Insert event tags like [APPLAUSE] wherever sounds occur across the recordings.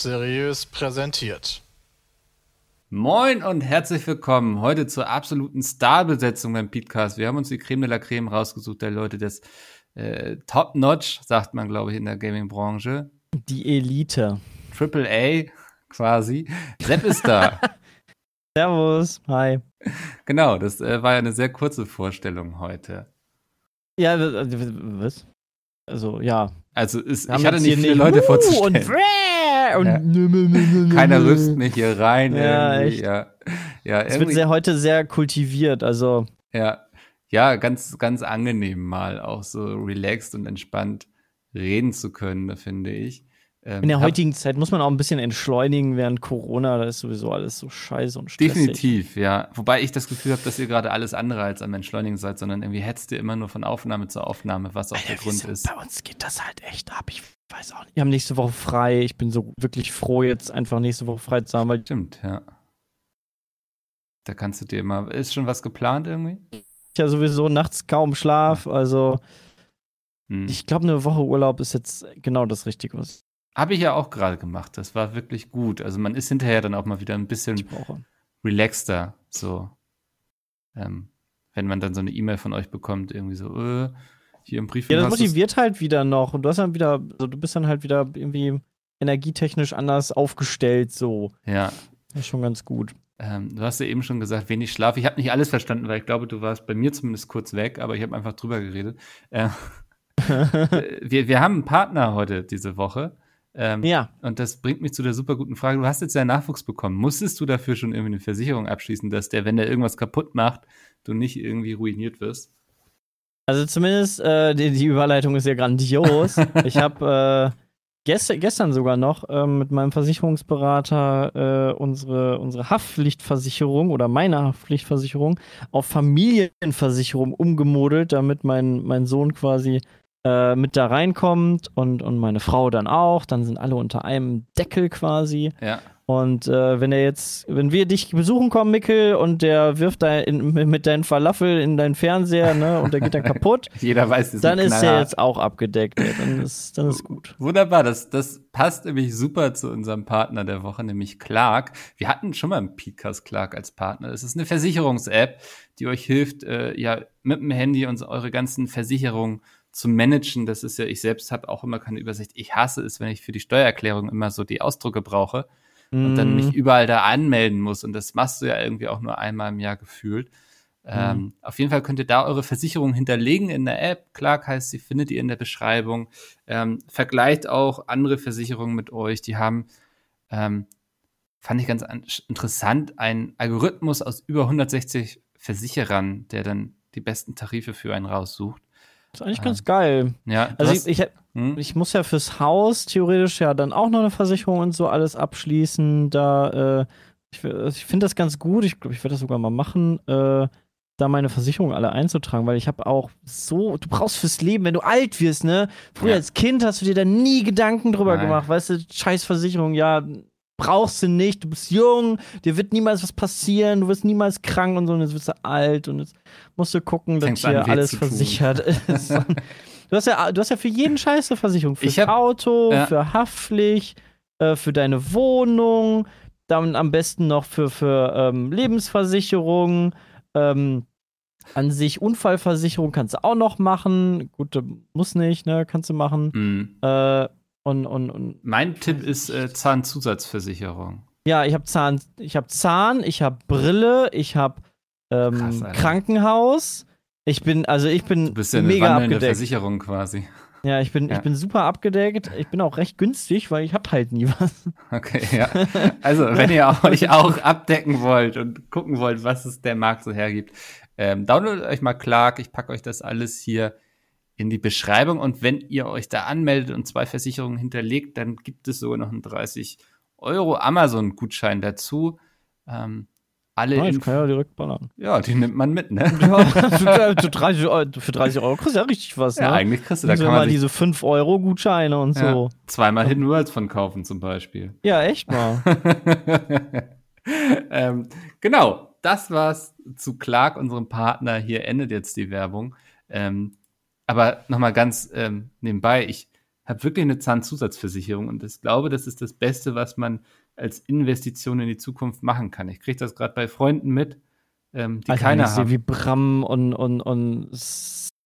Seriös präsentiert. Moin und herzlich willkommen heute zur absoluten Starbesetzung beim Podcast. Wir haben uns die Creme de la Creme rausgesucht, der Leute des äh, Top-Notch, sagt man, glaube ich, in der Gaming-Branche. Die Elite. Triple A quasi. Sepp ist da. [LAUGHS] Servus, hi. Genau, das äh, war ja eine sehr kurze Vorstellung heute. Ja, was? Also, ja. Also, ist, ich hatte nicht viele nicht Leute vorzustellen. Und, und ja. Keiner rüst mich hier rein. Ja, echt. Ja, ja, es wird sehr, heute sehr kultiviert, also. Ja, ja, ganz, ganz angenehm mal auch so relaxed und entspannt reden zu können, finde ich. Ähm, In der heutigen Zeit muss man auch ein bisschen entschleunigen während Corona. Da ist sowieso alles so scheiße und stressig. Definitiv, ja. Wobei ich das Gefühl habe, dass ihr gerade alles andere als am Entschleunigen seid, sondern irgendwie hetzt ihr immer nur von Aufnahme zu Aufnahme, was auch Alter, der Grund ist. Bei uns geht das halt echt ab. Ich weiß auch nicht. Wir haben nächste Woche frei. Ich bin so wirklich froh, jetzt einfach nächste Woche frei zu haben. Weil Stimmt, ja. Da kannst du dir immer. Ist schon was geplant irgendwie? Ja, sowieso nachts kaum Schlaf. Also. Hm. Ich glaube, eine Woche Urlaub ist jetzt genau das Richtige. Was habe ich ja auch gerade gemacht. Das war wirklich gut. Also man ist hinterher dann auch mal wieder ein bisschen relaxter. So, ähm, wenn man dann so eine E-Mail von euch bekommt, irgendwie so, äh, hier im Brief. Ja, das motiviert halt wieder noch. Und du hast dann wieder, also du bist dann halt wieder irgendwie energietechnisch anders aufgestellt. So. Ja. Das ist schon ganz gut. Ähm, du hast ja eben schon gesagt, wenig Schlaf. Ich habe nicht alles verstanden, weil ich glaube, du warst bei mir zumindest kurz weg, aber ich habe einfach drüber geredet. Äh, [LAUGHS] wir, wir haben einen Partner heute diese Woche. Ähm, ja. Und das bringt mich zu der super guten Frage. Du hast jetzt ja Nachwuchs bekommen. Musstest du dafür schon irgendwie eine Versicherung abschließen, dass der, wenn der irgendwas kaputt macht, du nicht irgendwie ruiniert wirst? Also zumindest äh, die, die, Überleitung ist ja grandios. [LAUGHS] ich habe äh, gest gestern sogar noch äh, mit meinem Versicherungsberater äh, unsere, unsere Haftpflichtversicherung oder meine Haftpflichtversicherung auf Familienversicherung umgemodelt, damit mein, mein Sohn quasi äh, mit da reinkommt und, und meine Frau dann auch. Dann sind alle unter einem Deckel quasi. Ja. Und äh, wenn er jetzt, wenn wir dich besuchen kommen, Mickel, und der wirft da in, mit deinen Falafel in deinen Fernseher, ne, und der geht dann kaputt. [LAUGHS] Jeder weiß, das dann ist er jetzt auch abgedeckt. Ja, dann ist, dann ist gut. Wunderbar, das, das passt nämlich super zu unserem Partner der Woche, nämlich Clark. Wir hatten schon mal einen Podcast Clark als Partner. Das ist eine Versicherungs-App, die euch hilft, äh, ja, mit dem Handy und eure ganzen Versicherungen zu managen. Das ist ja, ich selbst habe auch immer keine Übersicht. Ich hasse es, wenn ich für die Steuererklärung immer so die Ausdrucke brauche mm. und dann mich mhm. überall da anmelden muss. Und das machst du ja irgendwie auch nur einmal im Jahr gefühlt. Mm. Ähm, auf jeden Fall könnt ihr da eure Versicherung hinterlegen in der App. Clark heißt sie, findet ihr in der Beschreibung. Ähm, vergleicht auch andere Versicherungen mit euch. Die haben, ähm, fand ich ganz interessant, einen Algorithmus aus über 160 Versicherern, der dann die besten Tarife für einen raussucht. Das ist eigentlich ganz geil. Ja, also ich, ich, hm? ich, muss ja fürs Haus theoretisch ja dann auch noch eine Versicherung und so alles abschließen. Da, äh, ich, also ich finde das ganz gut. Ich glaube, ich werde das sogar mal machen, äh, da meine Versicherungen alle einzutragen, weil ich habe auch so, du brauchst fürs Leben, wenn du alt wirst, ne? Früher ja. als Kind hast du dir da nie Gedanken drüber Nein. gemacht, weißt du, scheiß Versicherung, ja, brauchst du nicht, du bist jung, dir wird niemals was passieren, du wirst niemals krank und so, und jetzt wirst du alt und jetzt musst du gucken, dass Fängst hier alles versichert [LAUGHS] ist. du, hast ja, du hast ja für jeden Scheiß eine Versicherung. Fürs hab, Auto, ja. für Haftpflicht, äh, für deine Wohnung, dann am besten noch für, für ähm, Lebensversicherung, ähm, an sich Unfallversicherung kannst du auch noch machen. Gut, muss nicht, ne? Kannst du machen. Mhm. Äh, und, und, und mein Tipp ist äh, Zahnzusatzversicherung. Ja, ich habe Zahn, ich habe Zahn, ich habe Brille, ich habe ähm, Krankenhaus. Ich bin, also ich bin du bist ja eine mega abgedeckt. Versicherung quasi. Ja, ich bin, ja. ich bin super abgedeckt. Ich bin auch recht günstig, weil ich habe halt nie was. Okay, ja. Also, wenn ihr [LAUGHS] euch auch abdecken wollt und gucken wollt, was es der Markt so hergibt, ähm, downloadet euch mal Clark. Ich packe euch das alles hier in die Beschreibung. Und wenn ihr euch da anmeldet und zwei Versicherungen hinterlegt, dann gibt es sogar noch einen 30 Euro Amazon-Gutschein dazu. Ähm, alle ah, ich kann ja direkt ballern. Ja, die nimmt man mit, ne? Ja, für, 30 Euro, für 30 Euro kriegst du ja richtig was, ne? Ja, eigentlich kriegst du da kann man mal diese 5 Euro Gutscheine und ja, so. Zweimal Hinweis von kaufen zum Beispiel. Ja, echt mal. [LAUGHS] ähm, genau, das war's zu Clark, unserem Partner. Hier endet jetzt die Werbung. Ähm, aber nochmal ganz ähm, nebenbei, ich habe wirklich eine Zahnzusatzversicherung und ich glaube, das ist das Beste, was man als Investition in die Zukunft machen kann. Ich kriege das gerade bei Freunden mit, ähm, die Alter, keiner haben. wie Bram und, und, und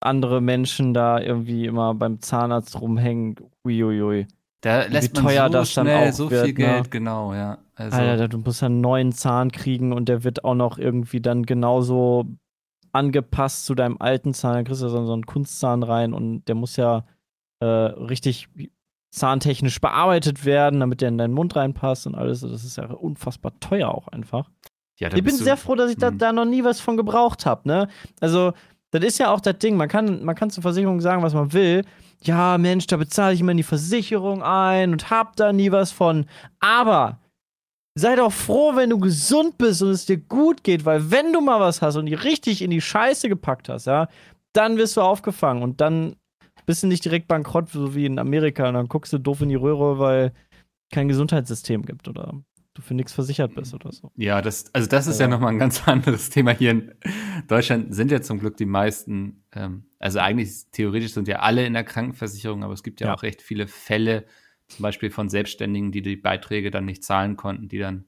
andere Menschen da irgendwie immer beim Zahnarzt rumhängen. Uiuiui. Da lässt man teuer so das dann schnell auch so wird, viel ne? Geld, genau, ja. Also, Alter, du musst einen neuen Zahn kriegen und der wird auch noch irgendwie dann genauso angepasst zu deinem alten Zahn. Dann kriegst du so so einen Kunstzahn rein und der muss ja äh, richtig zahntechnisch bearbeitet werden, damit der in deinen Mund reinpasst und alles. Das ist ja unfassbar teuer auch einfach. ja, Ich bin sehr froh, dass ich da, Hm. da noch nie was von gebraucht habe, ne? Also, das ist ja auch das Ding. Man kann, man kann zur Versicherung sagen, was man will. Ja, Mensch, da bezahle ich immer in die Versicherung ein und hab da nie was von. Aber sei doch froh, wenn du gesund bist und es dir gut geht, weil wenn du mal was hast und die richtig in die Scheiße gepackt hast, ja, dann wirst du aufgefangen und dann bist du nicht direkt bankrott, so wie in Amerika, und dann guckst du doof in die Röhre, weil kein Gesundheitssystem gibt oder du für nichts versichert bist oder so. Ja, das, also das ist ja, Ja. nochmal ein ganz [LAUGHS] anderes Thema. Hier in Deutschland sind ja zum Glück die meisten, ähm, also eigentlich theoretisch sind ja alle in der Krankenversicherung, aber es gibt ja, Ja. auch recht viele Fälle, zum Beispiel von Selbstständigen, die die Beiträge dann nicht zahlen konnten, die dann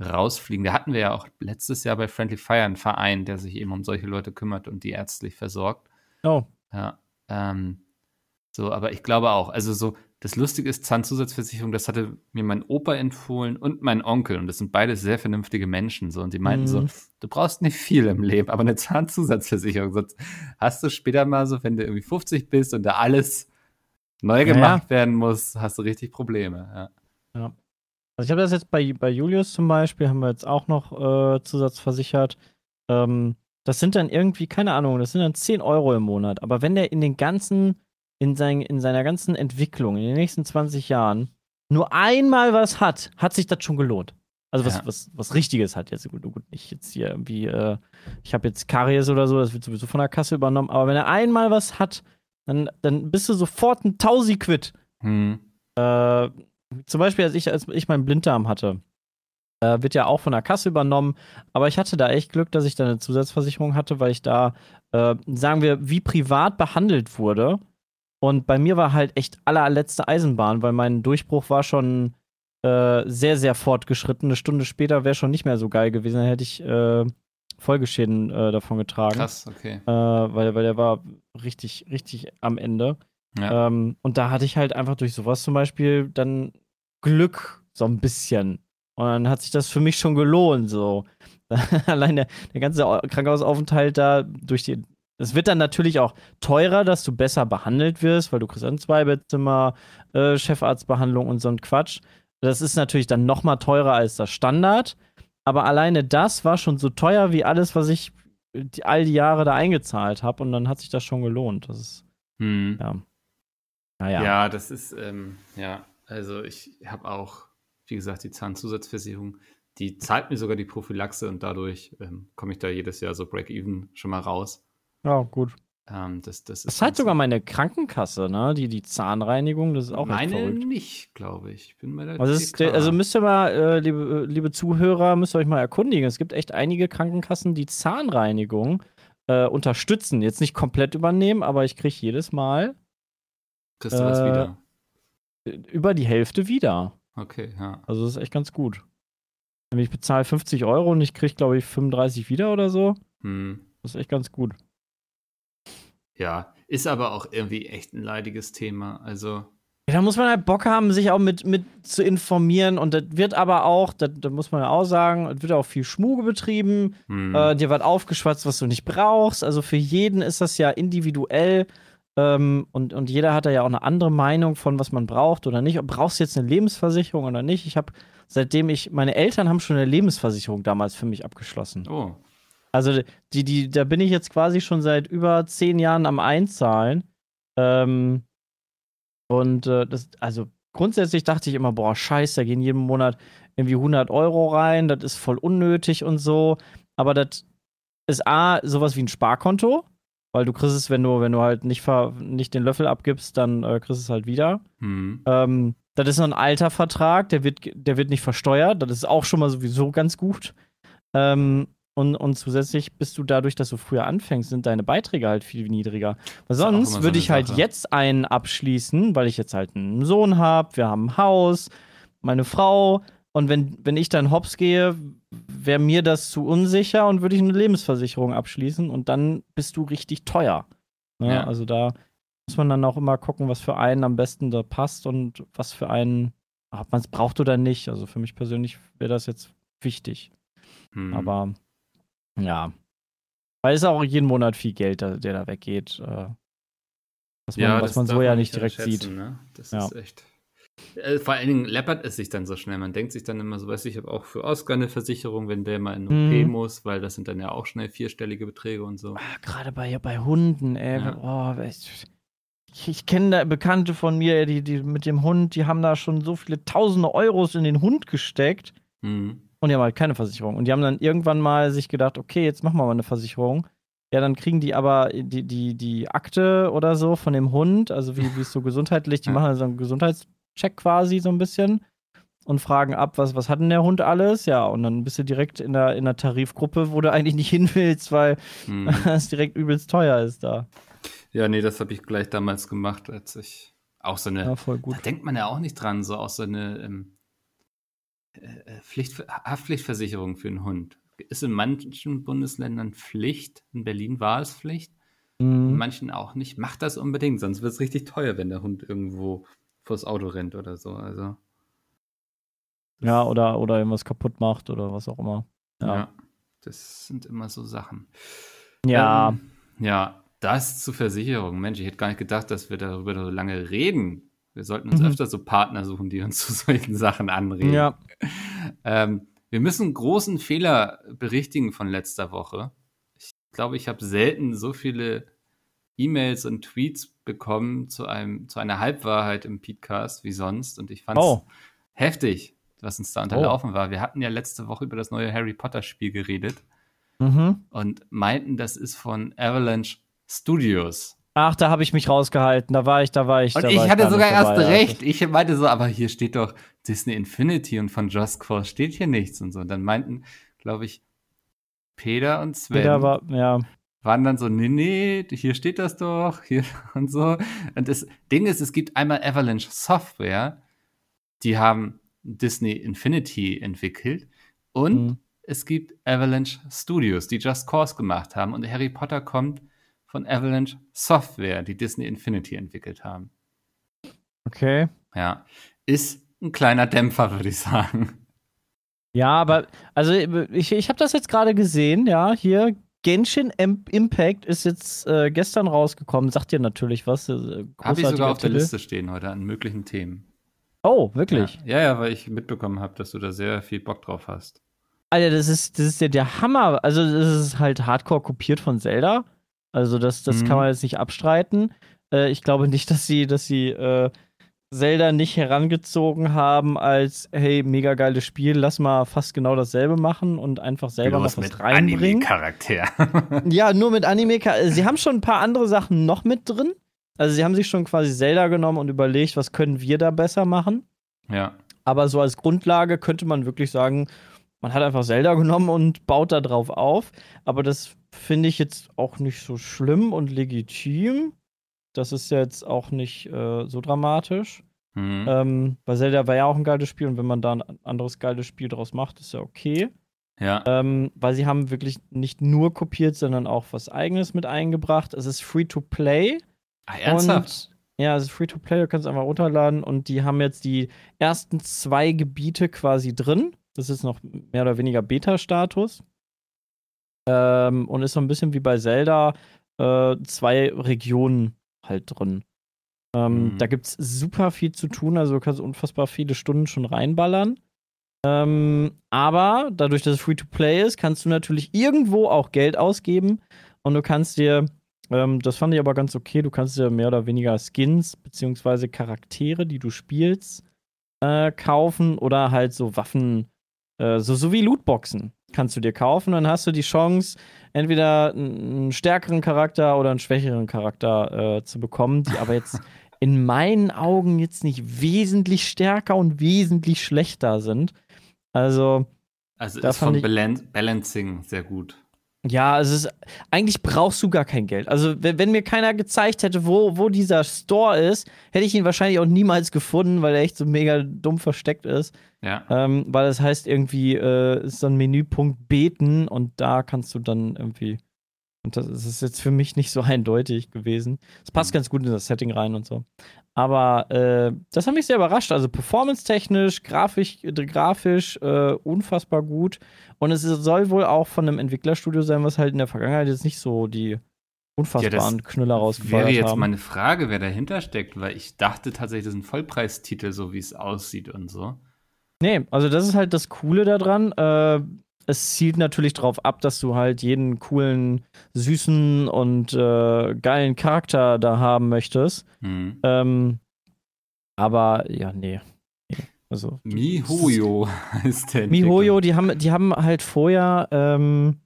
rausfliegen. Da hatten wir ja auch letztes Jahr bei Friendly Fire einen Verein, der sich eben um solche Leute kümmert und die ärztlich versorgt. Oh, Ja, ähm, so, aber ich glaube auch, also so, das Lustige ist, Zahnzusatzversicherung, das hatte mir mein Opa empfohlen und mein Onkel und das sind beide sehr vernünftige Menschen so und die meinten so, Mhm. du brauchst nicht viel im Leben, aber eine Zahnzusatzversicherung, sonst hast du später mal so, wenn du irgendwie 50 bist und da alles neu Ja, gemacht werden muss, hast du richtig Probleme, ja. Also ich habe das jetzt bei, bei Julius zum Beispiel, haben wir jetzt auch noch äh, zusatzversichert. Ähm, das sind dann irgendwie, keine Ahnung, das sind dann 10 Euro im Monat. Aber wenn der in den ganzen, in, sein, in seiner ganzen Entwicklung, in den nächsten 20 Jahren, nur einmal was hat, hat sich das schon gelohnt. Also was, Ja. was, was Richtiges hat jetzt. Gut, gut nicht jetzt hier irgendwie, äh, ich habe jetzt Karies oder so, das wird sowieso von der Kasse übernommen. Aber wenn er einmal was hat, dann, dann bist du sofort ein Tausi quitt. Hm. Äh, zum Beispiel, als ich, als ich meinen Blinddarm hatte, äh, wird ja auch von der Kasse übernommen. Aber ich hatte da echt Glück, dass ich da eine Zusatzversicherung hatte, weil ich da, äh, sagen wir, wie privat behandelt wurde. Und bei mir war halt echt allerletzte Eisenbahn, weil mein Durchbruch war schon äh, sehr, sehr fortgeschritten. Eine Stunde später wäre schon nicht mehr so geil gewesen. Dann hätte ich äh, Folgeschäden äh, davon getragen. Krass, okay. Äh, weil, weil der war richtig, richtig am Ende. Ja. Ähm, und da hatte ich halt einfach durch sowas zum Beispiel dann Glück, so ein bisschen. Und dann hat sich das für mich schon gelohnt, so. [LAUGHS] Allein der, der ganze Au- Krankenhausaufenthalt da durch die. Es wird dann natürlich auch teurer, dass du besser behandelt wirst, weil du kriegst ein Zweibettzimmer, äh, Chefarztbehandlung und so ein Quatsch. Das ist natürlich dann noch mal teurer als das Standard. Aber alleine das war schon so teuer wie alles, was ich die, all die Jahre da eingezahlt habe. Und dann hat sich das schon gelohnt. Das ist, Hm. ja. Naja. Ja, das ist, ähm, ja, also ich habe auch, wie gesagt, die Zahnzusatzversicherung, die zahlt mir sogar die Prophylaxe und dadurch ähm, komme ich da jedes Jahr so Break-Even schon mal raus. Ja, gut. Ähm, das, das, Das ganz- sogar meine Krankenkasse, ne? Die, die Zahnreinigung, das ist auch echt Meine verrückt. nicht, glaube ich. Ich bin bei der Also, TK. also müsst ihr mal, äh, liebe, äh, liebe Zuhörer, müsst ihr euch mal erkundigen. Es gibt echt einige Krankenkassen, die Zahnreinigung äh, unterstützen. Jetzt nicht komplett übernehmen, aber ich kriege jedes Mal Kriegst du was äh, wieder? äh, über die Hälfte wieder. Okay, ja. Also das ist echt ganz gut. Nämlich ich bezahle 50 Euro und ich kriege, glaube ich, 35 wieder oder so. Hm. Das ist echt ganz gut. Ja, ist aber auch irgendwie echt ein leidiges Thema. Also, Ja, da muss man halt Bock haben, sich auch mit, mit zu informieren. Und das wird aber auch, das, das muss man ja auch sagen, es wird auch viel Schmuge betrieben. hm. Äh, dir wird aufgeschwatzt, was du nicht brauchst. Also für jeden ist das ja individuell. Ähm, und, und jeder hat da ja auch eine andere Meinung von, was man braucht oder nicht. Brauchst du jetzt eine Lebensversicherung oder nicht? Ich habe, seitdem ich, meine Eltern haben schon eine Lebensversicherung damals für mich abgeschlossen. oh, Also die, die, da bin ich jetzt quasi schon seit über zehn Jahren am Einzahlen. Ähm, und äh, das, also grundsätzlich dachte ich immer, boah, scheiße, da gehen jeden Monat irgendwie 100 Euro rein, das ist voll unnötig und so. Aber das ist A, sowas wie ein Sparkonto, weil du kriegst es, wenn du, wenn du halt nicht, ver, nicht den Löffel abgibst, dann äh, kriegst du es halt wieder. hm. Ähm, das ist noch ein alter Vertrag, der wird, der wird nicht versteuert. Das ist auch schon mal sowieso ganz gut. Ähm, Und, und zusätzlich bist du dadurch, dass du früher anfängst, sind deine Beiträge halt viel niedriger. Weil sonst so würde ich halt Sache. jetzt einen abschließen, weil ich jetzt halt einen Sohn habe, wir haben ein Haus, meine Frau. Und wenn, wenn ich dann hops gehe, wäre mir das zu unsicher und würde ich eine Lebensversicherung abschließen und dann bist du richtig teuer. Ne? Ja. Also da muss man dann auch immer gucken, was für einen am besten da passt und was für einen, ob man es braucht oder nicht. Also für mich persönlich wäre das jetzt wichtig. Hm. Aber ja. Weil es ist auch jeden Monat viel Geld, der da weggeht. Äh, was man, was das man so ja nicht direkt sieht. Ne? Das Ja. ist echt. Äh, Vor allen Dingen läppert es sich dann so schnell. Man denkt sich dann immer so, weiß ich, ich habe auch für Oscar eine Versicherung, wenn der mal in OP Mhm. muss, weil das sind dann ja auch schnell vierstellige Beträge und so. Ah, Gerade bei, bei Hunden, ey. Ja. Oh, ich ich, kenne da Bekannte von mir, die, die mit dem Hund, die haben da schon so viele tausende Euros in den Hund gesteckt Mhm. Und die haben halt keine Versicherung. Und die haben dann irgendwann mal sich gedacht, okay, jetzt machen wir mal eine Versicherung. Ja, dann kriegen die aber die, die, die Akte oder so von dem Hund, also wie, wie es so [LAUGHS] gesundheitlich, die machen so einen Gesundheitscheck quasi so ein bisschen und fragen ab, was, was hat denn der Hund alles? Ja, und dann bist du direkt in der, in der Tarifgruppe, wo du eigentlich nicht hin willst, weil Mhm. [LAUGHS] es direkt übelst teuer ist da. Ja, nee, das habe ich gleich damals gemacht, als ich auch so eine. Ja, voll gut. Da denkt man ja auch nicht dran, so auch so eine ähm, äh, äh, Pflicht, Haftpflichtversicherung für einen Hund. Ist in manchen Bundesländern Pflicht. In Berlin war es Pflicht. in Mhm. manchen auch nicht. Macht das unbedingt, sonst wird es richtig teuer, wenn der Hund irgendwo vors Auto rennt oder so. Also, Ja, oder, oder irgendwas kaputt macht oder was auch immer. ja. Ja. das sind immer so Sachen. Ja, Ähm, ja, das zur Versicherung. Mensch, ich hätte gar nicht gedacht, dass wir darüber so lange reden. Wir sollten uns Mhm. öfter so Partner suchen, die uns [LAUGHS] zu solchen Sachen anregen. ja. Ähm, wir müssen einen großen Fehler berichtigen von letzter Woche. Ich glaube, ich habe selten so viele E-Mails und Tweets bekommen zu, einem, zu einer Halbwahrheit im Podcast wie sonst. Und ich fand es Oh. heftig, was uns da unterlaufen war. Wir hatten ja letzte Woche über das neue Harry Potter-Spiel geredet Mhm. und meinten, das ist von Avalanche Studios. Ach, da habe ich mich rausgehalten. Da war ich, da war ich. Und ich hatte gar sogar erst dabei, ja. recht. Ich meinte so, aber hier steht doch Disney Infinity und von Just Cause steht hier nichts und so. Und dann meinten, glaube ich, Peter und Sven Peter war, ja. waren dann so, nee, nee, hier steht das doch, hier [LAUGHS] und so. Und das Ding ist, es gibt einmal Avalanche Software, die haben Disney Infinity entwickelt und Mhm. es gibt Avalanche Studios, die Just Cause gemacht haben und Harry Potter kommt von Avalanche Software, die Disney Infinity entwickelt haben. Okay. Ja, ist ein kleiner Dämpfer, würde ich sagen. Ja, aber, also ich, ich habe das jetzt gerade gesehen, ja, hier. Genshin Im- Impact ist jetzt äh, gestern rausgekommen. Sagt dir natürlich was. Äh, Habe ich sogar auf der. Liste stehen heute an möglichen Themen. Oh, wirklich? Ja, ja, ja, weil ich mitbekommen habe, dass du da sehr viel Bock drauf hast. Alter, das ist, das ist ja der Hammer. Also, das ist halt hardcore kopiert von Zelda. Also, das, das Mhm. kann man jetzt nicht abstreiten. Äh, ich glaube nicht, dass sie, dass sie äh, Zelda nicht herangezogen haben als, hey, mega geiles Spiel, lass mal fast genau dasselbe machen und einfach selber Bloß noch was reinbringen. Anime-Charakter. [LAUGHS] Ja, nur mit [LAUGHS] Anime. Sie haben schon ein paar andere Sachen noch mit drin. Also, sie haben sich schon quasi Zelda genommen und überlegt, was können wir da besser machen. ja. Aber so als Grundlage könnte man wirklich sagen, man hat einfach Zelda genommen und baut da drauf auf. Aber das finde ich jetzt auch nicht so schlimm und legitim. Das ist jetzt auch nicht äh, so dramatisch. Mhm. Ähm, weil Zelda war ja auch ein geiles Spiel und wenn man da ein anderes geiles Spiel draus macht, ist ja okay. ja. Ähm, weil sie haben wirklich nicht nur kopiert, sondern auch was Eigenes mit eingebracht. Es ist free to play. Ach, ernsthaft? Und, ja, es ist free to play, du kannst einfach runterladen und die haben jetzt die ersten zwei Gebiete quasi drin. Das ist noch mehr oder weniger Beta-Status. Ähm, und ist so ein bisschen wie bei Zelda äh, zwei Regionen halt drin. Ähm, Mhm. Da gibt es super viel zu tun, also du kannst unfassbar viele Stunden schon reinballern. Ähm, aber dadurch, dass es free to play ist, kannst du natürlich irgendwo auch Geld ausgeben und du kannst dir ähm, das fand ich aber ganz okay. Du kannst dir mehr oder weniger Skins beziehungsweise Charaktere, die du spielst, äh, kaufen oder halt so Waffen, so, so wie Lootboxen kannst du dir kaufen. Dann hast du die Chance, entweder einen stärkeren Charakter oder einen schwächeren Charakter äh, zu bekommen, die aber jetzt [LAUGHS] in meinen Augen jetzt nicht wesentlich stärker und wesentlich schlechter sind. Also, Also ist Balan Balancing sehr gut. Ja, also es ist, eigentlich brauchst du gar kein Geld. Also, wenn, wenn mir keiner gezeigt hätte, wo, wo dieser Store ist, hätte ich ihn wahrscheinlich auch niemals gefunden, weil er echt so mega dumm versteckt ist. Ja. Ähm, weil es heißt irgendwie, äh, ist so ein Menüpunkt beten und da kannst du dann irgendwie. Und das ist jetzt für mich nicht so eindeutig gewesen. Es passt Mhm. ganz gut in das Setting rein und so. Aber äh, das hat mich sehr überrascht. Also performance-technisch, grafisch, äh, grafisch äh, unfassbar gut. Und es soll wohl auch von einem Entwicklerstudio sein, was halt in der Vergangenheit jetzt nicht so die unfassbaren Knüller rausgebracht Wäre jetzt haben. meine Frage, wer dahinter steckt, weil ich dachte tatsächlich, das ist ein Vollpreistitel, so wie es aussieht und so. Nee, also das ist halt das Coole daran. Äh, es zielt natürlich darauf ab, dass du halt jeden coolen, süßen und äh, geilen Charakter da haben möchtest. Hm. Ähm, aber ja, nee. Also Mihoyo heißt [LAUGHS] der. Mihoyo, die haben, die haben halt vorher ähm,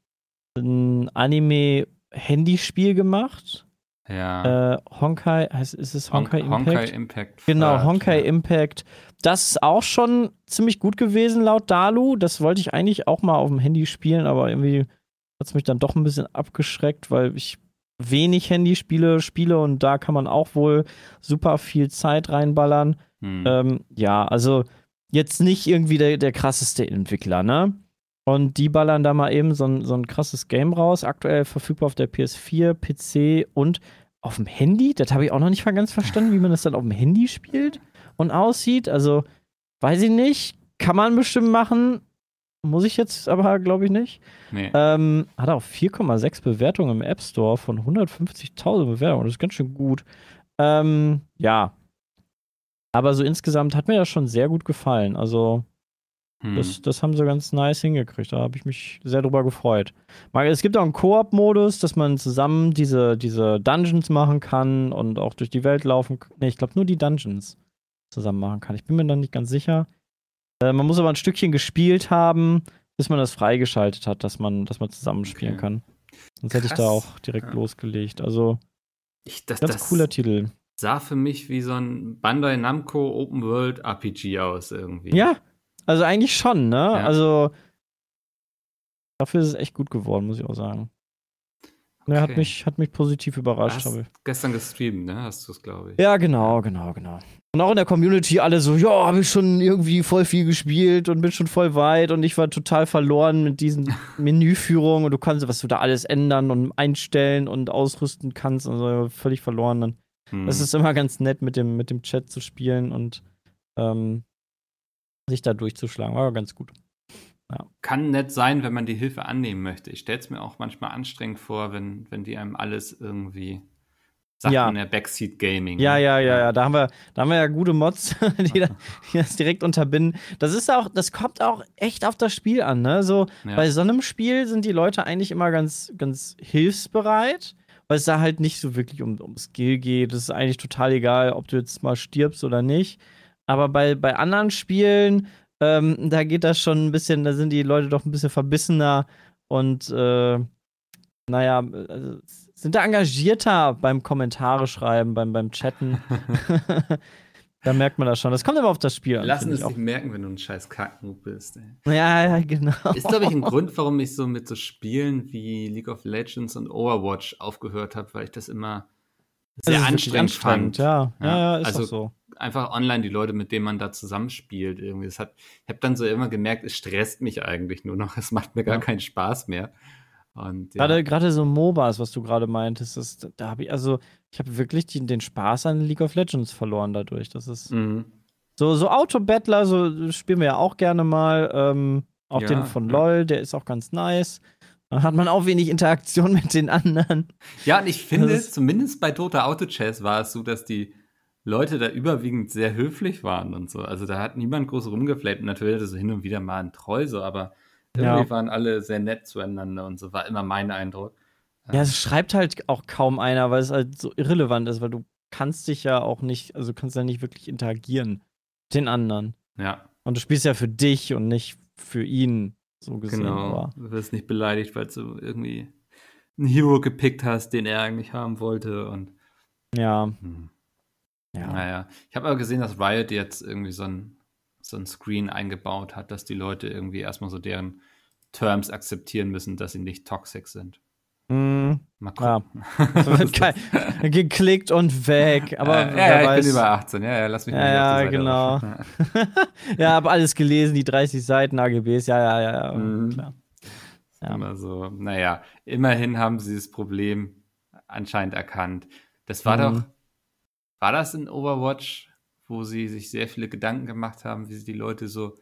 ein Anime-Handyspiel gemacht. Ja. Äh, Honkai, heißt, ist es Honkai Hon- Impact? Honkai Impact. Genau, Honkai ja. Impact. Das ist auch schon ziemlich gut gewesen, laut Dalu. Das wollte ich eigentlich auch mal auf dem Handy spielen, aber irgendwie hat es mich dann doch ein bisschen abgeschreckt, weil ich wenig Handyspiele spiele und da kann man auch wohl super viel Zeit reinballern. Hm. Ähm, ja, also jetzt nicht irgendwie der, der krasseste Entwickler, ne? Und die ballern da mal eben so ein, so ein krasses Game raus. Aktuell verfügbar auf der PS4, PC und auf dem Handy. Das habe ich auch noch nicht mal ganz verstanden, wie man das dann auf dem Handy spielt und aussieht. Also, weiß ich nicht. Kann man bestimmt machen. Muss ich jetzt aber, glaube ich, nicht. nee. Ähm, hat auch 4,6 Bewertungen im App Store von 150.000 Bewertungen. Das ist ganz schön gut. Ähm, ja. Aber so insgesamt hat mir das schon sehr gut gefallen. Also, Hm. das, das haben sie ganz nice hingekriegt. Da habe ich mich sehr drüber gefreut. Es gibt auch einen Koop-Modus, dass man zusammen diese, diese Dungeons machen kann und auch durch die Welt laufen kann. Nee, ich glaube nur die Dungeons zusammen machen kann. Ich bin mir dann nicht ganz sicher. Äh, man muss aber ein Stückchen gespielt haben, bis man das freigeschaltet hat, dass man, dass man zusammen spielen Okay. kann. Sonst hätte ich da Krass. auch direkt Ja. losgelegt. Also, ich, das, ganz das cooler Titel. sah für mich wie so ein Bandai Namco Open World RPG aus irgendwie. Ja, also eigentlich schon, ne? Ja. Also dafür ist es echt gut geworden, muss ich auch sagen. Ne, hat, Okay. mich, hat mich positiv überrascht. Hast Habe ich. gestern gestreamt, ne? Hast du es, glaube ich. Ja, genau, genau, genau. Und auch in der Community alle so, ja, habe ich schon irgendwie voll viel gespielt und bin schon voll weit und ich war total verloren mit diesen [LAUGHS] Menüführungen und du kannst, was du da alles ändern und einstellen und ausrüsten kannst und so, völlig verloren. Dann Hm. Es ist immer ganz nett, mit dem, mit dem Chat zu spielen und ähm, sich da durchzuschlagen. War ganz gut. Kann nett sein, wenn man die Hilfe annehmen möchte. Ich stelle es mir auch manchmal anstrengend vor, wenn, wenn die einem alles irgendwie sagt Ja. man ja Backseat Gaming. Ja, ne? ja, ja, ja. Da haben wir, da haben wir ja gute Mods, [LAUGHS] die, da, die das direkt unterbinden. Das ist auch, das kommt auch echt auf das Spiel an, ne? So, Ja. bei so einem Spiel sind die Leute eigentlich immer ganz, ganz hilfsbereit, weil es da halt nicht so wirklich um, um Skill geht. Es ist eigentlich total egal, ob du jetzt mal stirbst oder nicht. Aber bei, bei anderen Spielen, ähm, da geht das schon ein bisschen, da sind die Leute doch ein bisschen verbissener und äh, naja, also, sind da engagierter beim Kommentare schreiben, beim, beim Chatten. [LAUGHS] da merkt man das schon. Das kommt aber auf das Spiel an. Lassen es ich nicht merken, wenn du ein scheiß Kacknoob bist. Ey. Ja, ja, genau. Ist, glaube ich, ein Grund, warum ich so mit so Spielen wie League of Legends und Overwatch aufgehört habe, weil ich das immer Das sehr ist wirklich anstrengend, fand. Ja, ja, Ja, ist also- so. Einfach online die Leute, mit denen man da zusammenspielt, irgendwie. Das hat, ich habe dann so immer gemerkt, es stresst mich eigentlich nur noch. Es macht mir gar Ja. keinen Spaß mehr. Und ja, Gerade, gerade so MOBAs, was du gerade meintest, das, da habe ich, also, ich habe wirklich die, den Spaß an League of Legends verloren dadurch. Das ist Mhm. so, so Auto-Battler, so spielen wir ja auch gerne mal. Ähm, auch Ja, den von. LOL, der ist auch ganz nice. Da hat man auch wenig Interaktion mit den anderen. Ja, und ich finde, Das ist- zumindest bei Dota Auto Chess war es so, dass die Leute da überwiegend sehr höflich waren und so. Also da hat niemand groß rumgeflamed. Natürlich hatte so hin und wieder mal ein Treu so, aber Ja. irgendwie waren alle sehr nett zueinander und so war immer mein Eindruck. Ja, es schreibt halt auch kaum einer, weil es halt so irrelevant ist, weil du kannst dich ja auch nicht, also du kannst ja nicht wirklich interagieren mit den anderen. Ja, Und du spielst ja für dich und nicht für ihn, so gesehen. genau. Aber Du wirst nicht beleidigt, weil du irgendwie einen Hero gepickt hast, den er eigentlich haben wollte und ja, hm. ja. Naja, ich habe aber gesehen, dass Riot jetzt irgendwie so ein so ein Screen eingebaut hat, dass die Leute irgendwie erstmal so deren Terms akzeptieren müssen, dass sie nicht toxic sind. Mm, Mal ja. gucken. [LAUGHS] Es wird [LAUGHS] geklickt und weg. Aber äh, ja, wer ja, ich bin über 18. Ja, ja, lass mich mal Ja, ja, genau. [LAUGHS] ja, habe alles gelesen, die 30 Seiten AGBs. Ja, ja, ja, ja. Mhm. Klar. Ja. Immer so. Naja, immerhin haben sie das Problem anscheinend erkannt. Das war Mhm. doch, war das in Overwatch, wo sie sich sehr viele Gedanken gemacht haben, wie sie die Leute so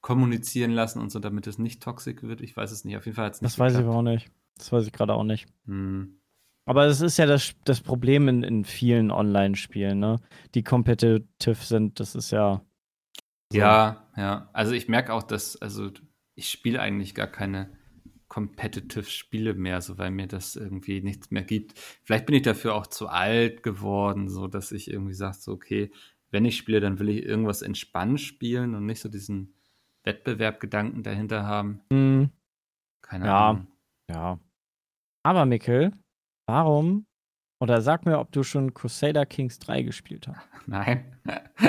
kommunizieren lassen und so, damit es nicht toxisch wird? Ich weiß es nicht. Auf jeden Fall hat es nicht Das weiß ich geklappt. aber auch nicht. Das weiß ich gerade auch nicht. Hm. Aber es ist ja das, das Problem in, in vielen Online-Spielen, ne? Die competitive sind, das ist ja. so. Ja, ja. Also ich merke auch, dass, also ich spiele eigentlich gar keine competitive Spiele mehr, so weil mir das irgendwie nichts mehr gibt. Vielleicht bin ich dafür auch zu alt geworden, so dass ich irgendwie sage, so okay, wenn ich spiele, dann will ich irgendwas entspannt spielen und nicht so diesen Wettbewerbgedanken dahinter haben. Hm, Keine Ja. Ahnung. ja. Aber Mikkel, warum? Oder sag mir, ob du schon Crusader Kings 3 gespielt hast. Nein.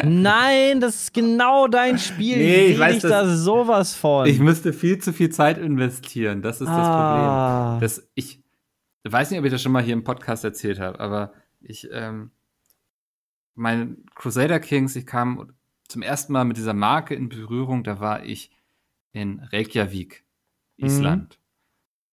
Nein, das ist genau dein Spiel. Nee, ich weiß, dich das- da sowas von. Ich müsste viel zu viel Zeit investieren. Das ist das Problem. ah. Das, ich weiß nicht, ob ich das schon mal hier im Podcast erzählt habe, aber ich, ähm, mein Crusader Kings, ich kam zum ersten Mal mit dieser Marke in Berührung, da war ich in Reykjavik, Mhm. Island,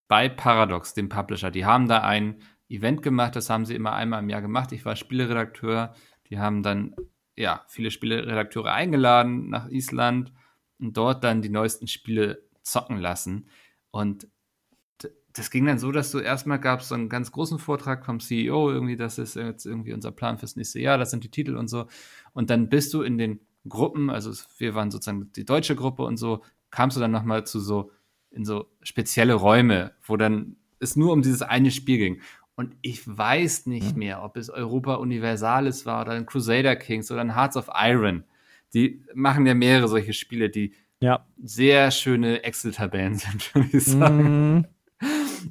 bei Paradox, dem Publisher. Die haben da ein Event gemacht, das haben sie immer einmal im Jahr gemacht. Ich war Spieleredakteur, die haben dann, ja, viele Spieleredakteure eingeladen nach Island und dort dann die neuesten Spiele zocken lassen. Und das ging dann so, dass du erstmal gab es so einen ganz großen Vortrag vom CEO, irgendwie, das ist jetzt irgendwie unser Plan fürs nächste Jahr, das sind die Titel und so. Und dann bist du in den Gruppen, also wir waren sozusagen die deutsche Gruppe und so, kamst du dann nochmal zu so, in so spezielle Räume, wo dann es nur um dieses eine Spiel ging. Und ich weiß nicht mehr, ob es Europa Universalis war oder ein Crusader Kings oder ein Hearts of Iron. Die machen ja mehrere solche Spiele, die ja. sehr schöne Excel-Tabellen [LAUGHS] sind, würde ich sagen. Mhm.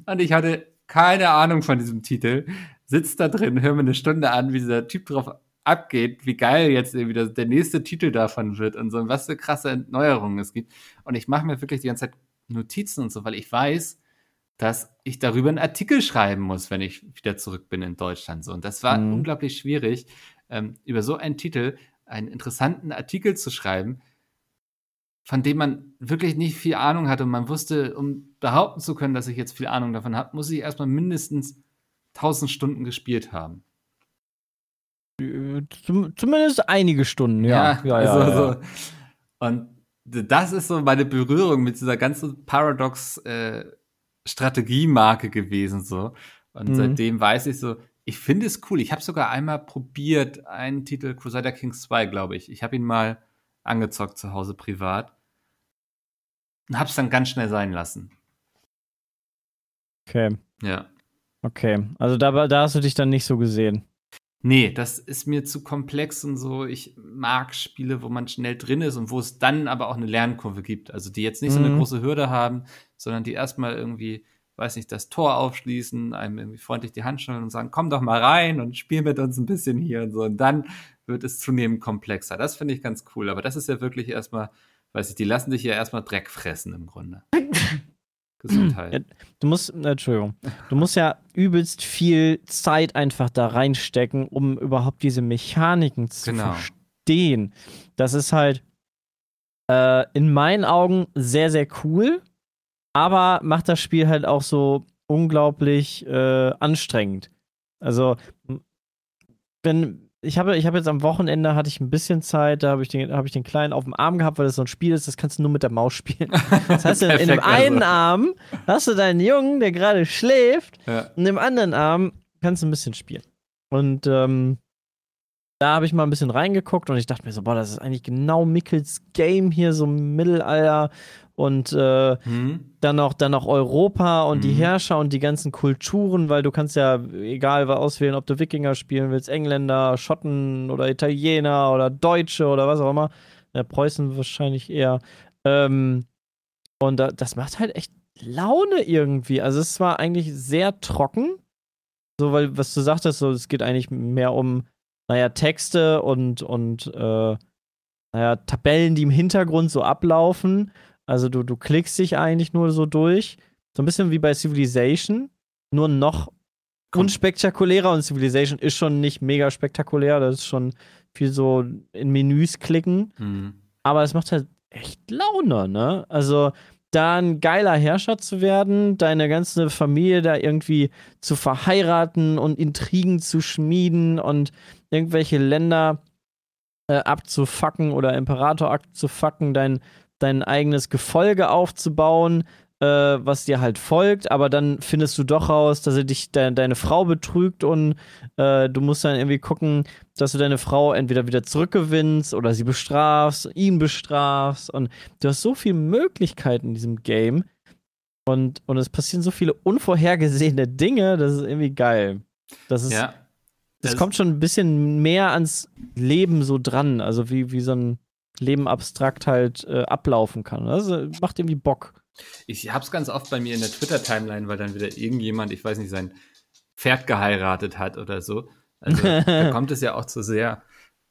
Und ich hatte keine Ahnung von diesem Titel. Sitz da drin, hör mir eine Stunde an, wie dieser Typ drauf abgeht, wie geil jetzt irgendwie das, der nächste Titel davon wird und so, und was für krasse Neuerungen es gibt. Und ich mache mir wirklich die ganze Zeit Notizen und so, weil ich weiß, dass ich darüber einen Artikel schreiben muss, wenn ich wieder zurück bin in Deutschland. So. Und das war Mhm. unglaublich schwierig, ähm, über so einen Titel einen interessanten Artikel zu schreiben, von dem man wirklich nicht viel Ahnung hatte und man wusste, um behaupten zu können, dass ich jetzt viel Ahnung davon habe, muss ich erstmal mindestens 1000 Stunden gespielt haben. Zum, zumindest einige Stunden, ja. Ja, ja, also ja, So. Und das ist so meine Berührung mit dieser ganzen Paradox äh, Strategiemarke gewesen so. Und Mhm. seitdem weiß ich so, ich finde es cool. Ich habe sogar einmal probiert, einen Titel Crusader Kings 2, glaube ich. Ich habe ihn mal angezockt zu Hause privat und habe es dann ganz schnell sein lassen. Okay, Ja. okay. Also da, da hast du dich dann nicht so gesehen. Nee, das ist mir zu komplex und so. Ich mag Spiele, wo man schnell drin ist und wo es dann aber auch eine Lernkurve gibt. Also die jetzt nicht so eine Mhm. große Hürde haben, sondern die erstmal irgendwie, weiß nicht, das Tor aufschließen, einem irgendwie freundlich die Hand schütteln und sagen, komm doch mal rein und spiel mit uns ein bisschen hier und so. Und dann wird es zunehmend komplexer. Das finde ich ganz cool. Aber das ist ja wirklich erstmal, weiß ich, die lassen dich ja erstmal Dreck fressen im Grunde. [LAUGHS] Gesundheit. Ja, Du musst, äh, Entschuldigung, du musst ja übelst viel Zeit einfach da reinstecken, um überhaupt diese Mechaniken zu Genau. verstehen. Das ist halt äh, in meinen Augen sehr, sehr cool, aber macht das Spiel halt auch so unglaublich äh, anstrengend. Also, wenn ich habe, ich habe jetzt am Wochenende hatte ich ein bisschen Zeit, da habe ich den, habe ich den kleinen auf dem Arm gehabt, weil das so ein Spiel ist, das kannst du nur mit der Maus spielen. Das heißt, in, in dem Perfekt, also. einen Arm hast du deinen Jungen, der gerade schläft, Ja. und im anderen Arm kannst du ein bisschen spielen. Und ähm, da habe ich mal ein bisschen reingeguckt und ich dachte mir so, boah, das ist eigentlich genau Mickels Game hier, so Mittelalter und äh, Hm? dann noch, dann noch Europa und die Mhm. Herrscher und die ganzen Kulturen, weil du kannst ja egal was auswählen, ob du Wikinger spielen willst, Engländer, Schotten oder Italiener oder Deutsche oder was auch immer. Ja, Preußen wahrscheinlich eher. Ähm, und da, das macht halt echt Laune irgendwie. Also es war eigentlich sehr trocken. So, weil, was du sagtest, so, es geht eigentlich mehr um, naja, Texte und, und äh, naja, Tabellen, die im Hintergrund so ablaufen. Also du, du klickst dich eigentlich nur so durch. So ein bisschen wie bei Civilization, nur noch unspektakulärer und Civilization ist schon nicht mega spektakulär, das ist schon viel so in Menüs klicken, Hm. aber es macht halt echt Laune, ne? Also da ein geiler Herrscher zu werden, deine ganze Familie da irgendwie zu verheiraten und Intrigen zu schmieden und irgendwelche Länder äh, abzufacken oder Imperator abzufacken, dein, dein eigenes Gefolge aufzubauen, äh, was dir halt folgt, aber dann findest du doch raus, dass er dich de deine Frau betrügt und äh, du musst dann irgendwie gucken, dass du deine Frau entweder wieder zurückgewinnst oder sie bestrafst, ihn bestrafst und du hast so viele Möglichkeiten in diesem Game und, und es passieren so viele unvorhergesehene Dinge, das ist irgendwie geil. Das ist, Ja. das, Das- kommt schon ein bisschen mehr ans Leben so dran, also wie, wie so ein Leben abstrakt halt äh, ablaufen kann. Das äh, macht irgendwie Bock. Ich hab's ganz oft bei mir in der Twitter-Timeline, weil dann wieder irgendjemand, ich weiß nicht, sein Pferd geheiratet hat oder so. Also da [LAUGHS] kommt es ja auch zu sehr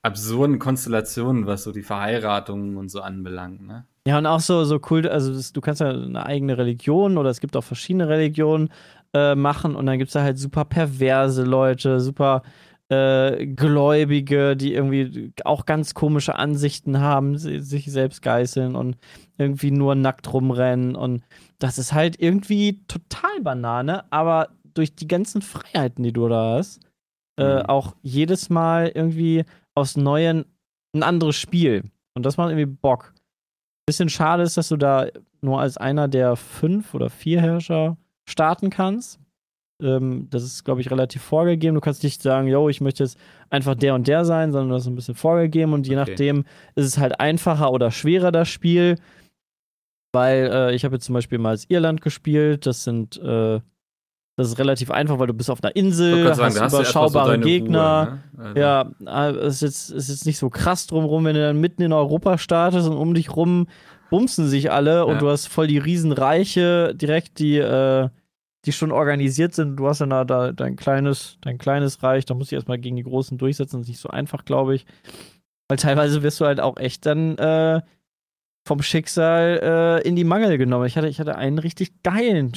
absurden Konstellationen, was so die Verheiratungen und so anbelangt. Ne? Ja, und auch so, so cool, also das, du kannst ja eine eigene Religion oder es gibt auch verschiedene Religionen äh, machen und dann gibt es da halt super perverse Leute, super äh, Gläubige, die irgendwie auch ganz komische Ansichten haben, si- sich selbst geißeln und irgendwie nur nackt rumrennen und das ist halt irgendwie total Banane, aber durch die ganzen Freiheiten, die du da hast, äh, Mhm. auch jedes Mal irgendwie aus Neuen ein anderes Spiel. Und das macht irgendwie Bock. Bisschen schade ist, dass du da nur als einer der fünf oder vier Herrscher starten kannst. Ähm, das ist, glaube ich, relativ vorgegeben. Du kannst nicht sagen, yo, ich möchte jetzt einfach der und der sein, sondern das ist ein bisschen vorgegeben und je Okay. nachdem ist es halt einfacher oder schwerer, das Spiel. Weil äh, ich habe jetzt zum Beispiel mal als Irland gespielt. Das sind, äh, das ist relativ einfach, weil du bist auf einer Insel, hast, sagen, da hast so überschaubare Gegner. Ruhe, ne? Also, Ja, äh, es ist jetzt, es ist jetzt nicht so krass drumrum, wenn du dann mitten in Europa startest und um dich rum bumsen sich alle und Ja. du hast voll die Riesenreiche direkt, die, äh, die schon organisiert sind. Du hast dann da, da dein kleines, dein kleines Reich, da musst du erstmal gegen die Großen durchsetzen, das ist nicht so einfach, glaube ich. Weil teilweise wirst du halt auch echt dann äh, vom Schicksal äh, in die Mangel genommen. Ich hatte, ich hatte einen richtig geilen,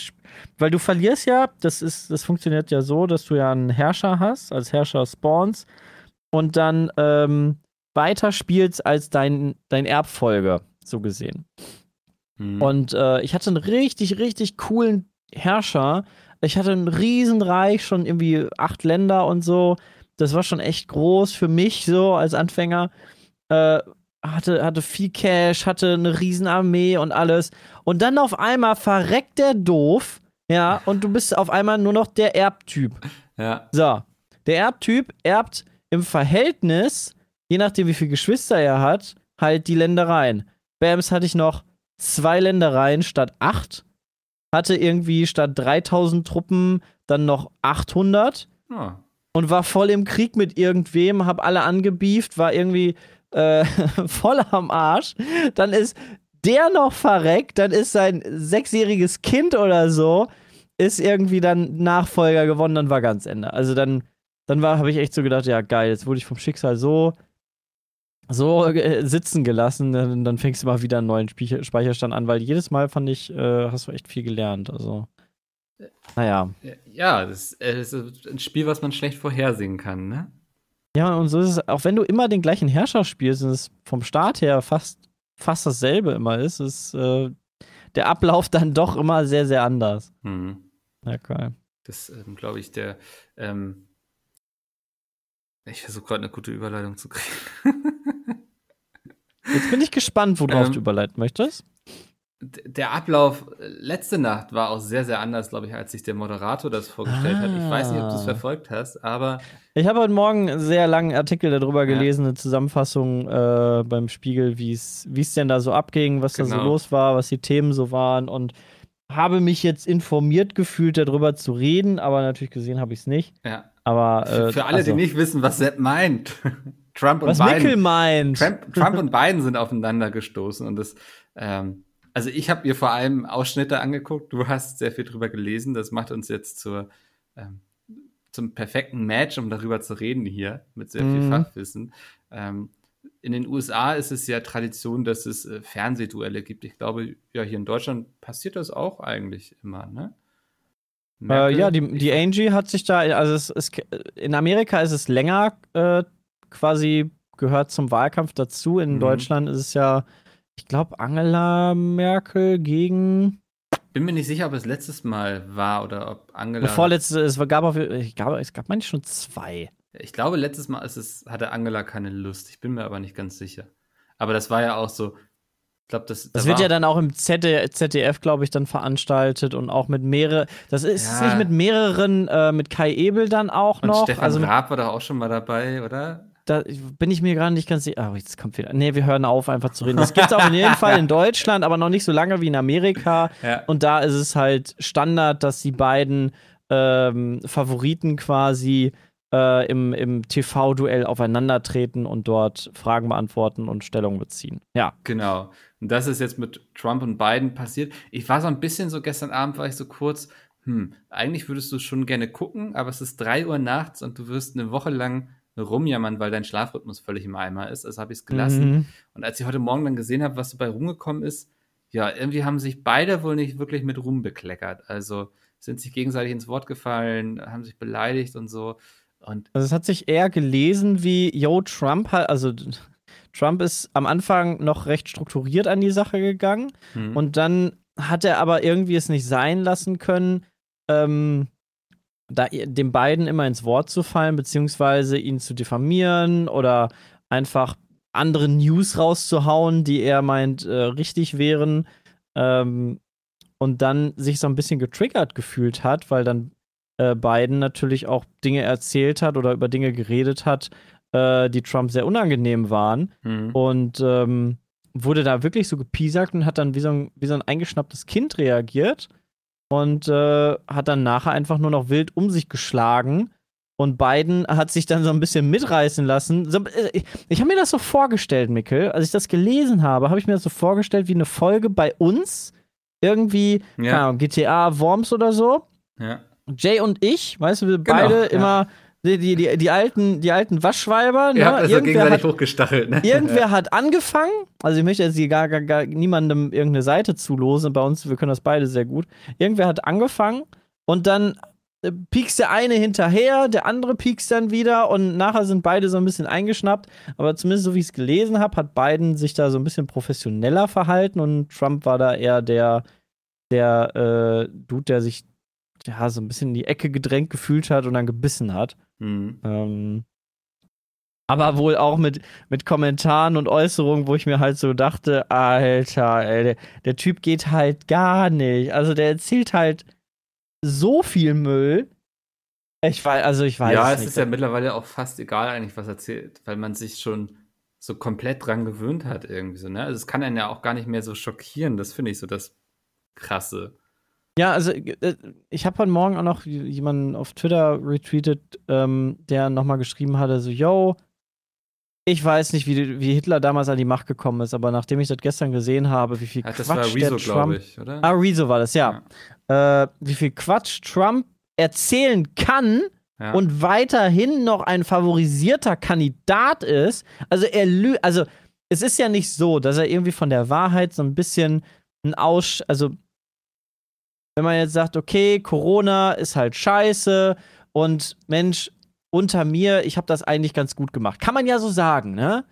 weil du verlierst ja, das ist, das funktioniert ja so, dass du ja einen Herrscher hast, als Herrscher spawnst und dann ähm, weiter spielst als dein, dein Erbfolger, so gesehen. hm. Und äh, ich hatte einen richtig, richtig coolen Herrscher. Ich hatte ein Riesenreich, schon irgendwie acht Länder und so. Das war schon echt groß für mich so als Anfänger. Äh, hatte, hatte viel Cash, hatte eine Riesenarmee und alles. Und dann auf einmal verreckt der doof. Ja, und du bist auf einmal nur noch der Erbtyp. ja. So, der Erbtyp erbt im Verhältnis, je nachdem wie viele Geschwister er hat, halt die Ländereien. Bams hatte ich noch zwei Ländereien statt acht. Hatte irgendwie statt 3000 Truppen dann noch 800 Oh. und war voll im Krieg mit irgendwem, hab alle angebieft, war irgendwie äh, [LAUGHS] voll am Arsch. Dann ist der noch verreckt, dann ist sein sechsjähriges Kind oder so, ist irgendwie dann Nachfolger gewonnen, dann war ganz Ende. Also dann, dann habe ich echt so gedacht, ja geil, jetzt wurde ich vom Schicksal so so sitzen gelassen, dann, dann fängst du mal wieder einen neuen Speicher Speicherstand an, weil jedes Mal fand ich, äh, hast du echt viel gelernt. Also, naja. Ja, das, äh, das ist ein Spiel, was man schlecht vorhersehen kann, ne? Ja, und so ist es, auch wenn du immer den gleichen Herrscher spielst und es vom Start her fast, fast dasselbe immer ist, ist äh, der Ablauf [LAUGHS] dann doch immer sehr, sehr anders. Hm. Ja. Das, ähm, glaube ich, der. Ähm, ich versuche gerade eine gute Überleitung zu kriegen. [LAUGHS] Jetzt bin ich gespannt, worauf Ähm, du überleiten möchtest. Der Ablauf äh, letzte Nacht war auch sehr, sehr anders, glaube ich, als sich der Moderator das vorgestellt hat. Ich weiß nicht, ob du es Ah. verfolgt hast, aber Ich habe heute Morgen einen sehr langen Artikel darüber Ja. gelesen, eine Zusammenfassung äh, beim Spiegel, wie es denn da so abging, was da so Genau. los war, was die Themen so waren und habe mich jetzt informiert gefühlt, darüber zu reden, aber natürlich gesehen habe ich es nicht. ja. Aber Für, äh, für alle, also, die nicht wissen, was Sepp meint. [LAUGHS] Trump und was Mickel Biden. meint. Trump, Trump [LAUGHS] und Biden sind aufeinander gestoßen und das, ähm, also ich habe mir vor allem Ausschnitte angeguckt. Du hast sehr viel drüber gelesen. Das macht uns jetzt zur, ähm, zum perfekten Match, um darüber zu reden hier mit sehr viel Mhm. Fachwissen. Ähm, in den USA ist es ja Tradition, dass es äh, Fernsehduelle gibt. Ich glaube, ja, hier in Deutschland passiert das auch eigentlich immer, ne? Äh, ja, die, die Angie hat sich da, also es ist, in Amerika ist es länger äh, quasi gehört zum Wahlkampf dazu. In mhm. Deutschland ist es ja, ich glaube, Angela Merkel gegen. Bin mir nicht sicher, ob es letztes Mal war oder ob Angela. Vorletztes, es gab, auf, ich glaube, es gab manchmal schon zwei. Ich glaube, letztes Mal es, hatte Angela keine Lust. Ich bin mir aber nicht ganz sicher. Aber das war ja auch so, ich glaube, das. Das da wird ja dann auch im ZDF, glaube ich, dann veranstaltet und auch mit mehreren. Das ist ja. nicht mit mehreren, äh, mit Kai Ebel dann auch und noch. Stefan also Raab war da auch schon mal dabei, oder? Da bin ich mir gerade nicht ganz sicher. Oh, jetzt kommt wieder. Nee, wir hören auf, einfach zu reden. Das gibt es auch in jedem [LAUGHS] Fall in Deutschland, aber noch nicht so lange wie in Amerika. Ja. Und da ist es halt Standard, dass die beiden ähm, Favoriten quasi äh, im, im TV-Duell aufeinandertreten und dort Fragen beantworten und Stellung beziehen. Ja. Genau. Und das ist jetzt mit Trump und Biden passiert. Ich war so ein bisschen so, gestern Abend war ich so kurz, hm, eigentlich würdest du schon gerne gucken, aber es ist drei Uhr nachts und du wirst eine Woche lang rumjammern, weil dein Schlafrhythmus völlig im Eimer ist. Also habe ich es gelassen. Mhm. Und als ich heute Morgen dann gesehen habe, was dabei rumgekommen ist, ja, irgendwie haben sich beide wohl nicht wirklich mit Ruhm bekleckert. Also sind sich gegenseitig ins Wort gefallen, haben sich beleidigt und so. Und also es hat sich eher gelesen wie, yo, Trump hat, also Trump ist am Anfang noch recht strukturiert an die Sache gegangen mhm. und dann hat er aber irgendwie es nicht sein lassen können, ähm, da dem beiden immer ins Wort zu fallen, beziehungsweise ihn zu diffamieren oder einfach andere News rauszuhauen, die er meint äh, richtig wären. Ähm, und dann sich so ein bisschen getriggert gefühlt hat, weil dann äh, Biden natürlich auch Dinge erzählt hat oder über Dinge geredet hat, äh, die Trump sehr unangenehm waren. Mhm. Und ähm, wurde da wirklich so gepiesackt und hat dann wie so ein, wie so ein eingeschnapptes Kind reagiert und äh, hat dann nachher einfach nur noch wild um sich geschlagen. Und Biden hat sich dann so ein bisschen mitreißen lassen. So, äh, ich, ich habe mir das so vorgestellt, Mikkel. Als ich das gelesen habe, habe ich mir das so vorgestellt wie eine Folge bei uns. Irgendwie, ja. Ahnung, GTA, Worms oder so. Ja. Jay und ich, weißt du, wir genau, beide ja. immer die, die, die, die, alten, die alten Waschweiber. Ne? Ja, also irgendwer hat, hochgestachelt. Ne? Irgendwer hat angefangen. Also ich möchte jetzt hier gar, gar, gar niemandem irgendeine Seite zulosen. Bei uns, wir können das beide sehr gut. Irgendwer hat angefangen und dann äh, piekst der eine hinterher, der andere piekst dann wieder und nachher sind beide so ein bisschen eingeschnappt. Aber zumindest so wie ich es gelesen habe, hat Biden sich da so ein bisschen professioneller verhalten und Trump war da eher der, der äh, Dude, der sich ja, so ein bisschen in die Ecke gedrängt gefühlt hat und dann gebissen hat. Mhm. Ähm, aber wohl auch mit, mit Kommentaren und Äußerungen, wo ich mir halt so dachte, Alter, ey, der, der Typ geht halt gar nicht. Also der erzählt halt so viel Müll. Ich weiß, also ich weiß. Ja, es nicht. ist ja mittlerweile auch fast egal eigentlich, was erzählt, weil man sich schon so komplett dran gewöhnt hat irgendwie so, ne? Also es kann einen ja auch gar nicht mehr so schockieren. Das finde ich so das Krasse. Ja, also äh, ich habe heute Morgen auch noch jemanden auf Twitter retweetet, ähm, der nochmal geschrieben hatte, so, yo, ich weiß nicht, wie, wie Hitler damals an die Macht gekommen ist, aber nachdem ich das gestern gesehen habe, wie viel das Quatsch Rezo, glaube ich, oder? Ah, Rezo war das, ja. ja. Äh, wie viel Quatsch Trump erzählen kann ja. und weiterhin noch ein favorisierter Kandidat ist. Also er lügt, also es ist ja nicht so, dass er irgendwie von der Wahrheit so ein bisschen ein Aus, also wenn man jetzt sagt, okay, Corona ist halt scheiße und Mensch, unter mir, ich habe das eigentlich ganz gut gemacht. Kann man ja so sagen, ne?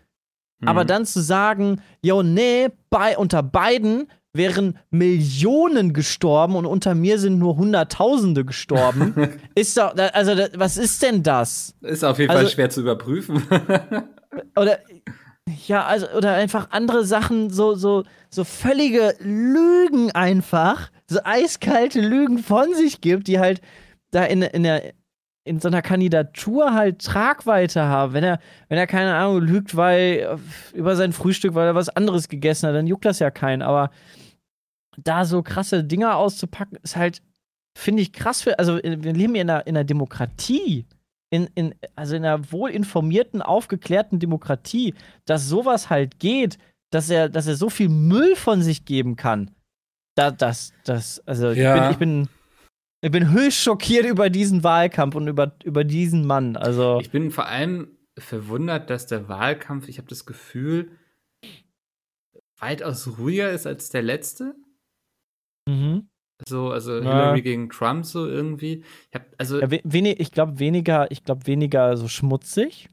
Mhm. Aber dann zu sagen, jo, nee, bei, unter beiden wären Millionen gestorben und unter mir sind nur Hunderttausende gestorben. [LAUGHS] ist doch, also, was ist denn das? Ist auf jeden also, Fall schwer zu überprüfen. oder, ja, also, oder einfach andere Sachen, so, so, so völlige Lügen einfach, so eiskalte Lügen von sich gibt, die halt da in, in der in so einer Kandidatur halt Tragweite haben. Wenn er, wenn er keine Ahnung lügt, weil über sein Frühstück, weil er was anderes gegessen hat, dann juckt das ja keinen. Aber da so krasse Dinger auszupacken, ist halt, finde ich krass. Für, also wir leben in einer, in einer Demokratie. In, in, also in einer wohlinformierten, aufgeklärten Demokratie, dass sowas halt geht, dass er, dass er so viel Müll von sich geben kann da, das, das, also ja. ich, bin, ich bin ich bin höchst schockiert über diesen Wahlkampf und über, über diesen Mann. Also ich bin vor allem verwundert, dass der Wahlkampf, ich habe das Gefühl, weitaus ruhiger ist als der letzte. Mhm. So, also Ja. Hillary gegen Trump so irgendwie. Ich hab, also, Ja, we ich glaube weniger, ich glaube weniger so schmutzig.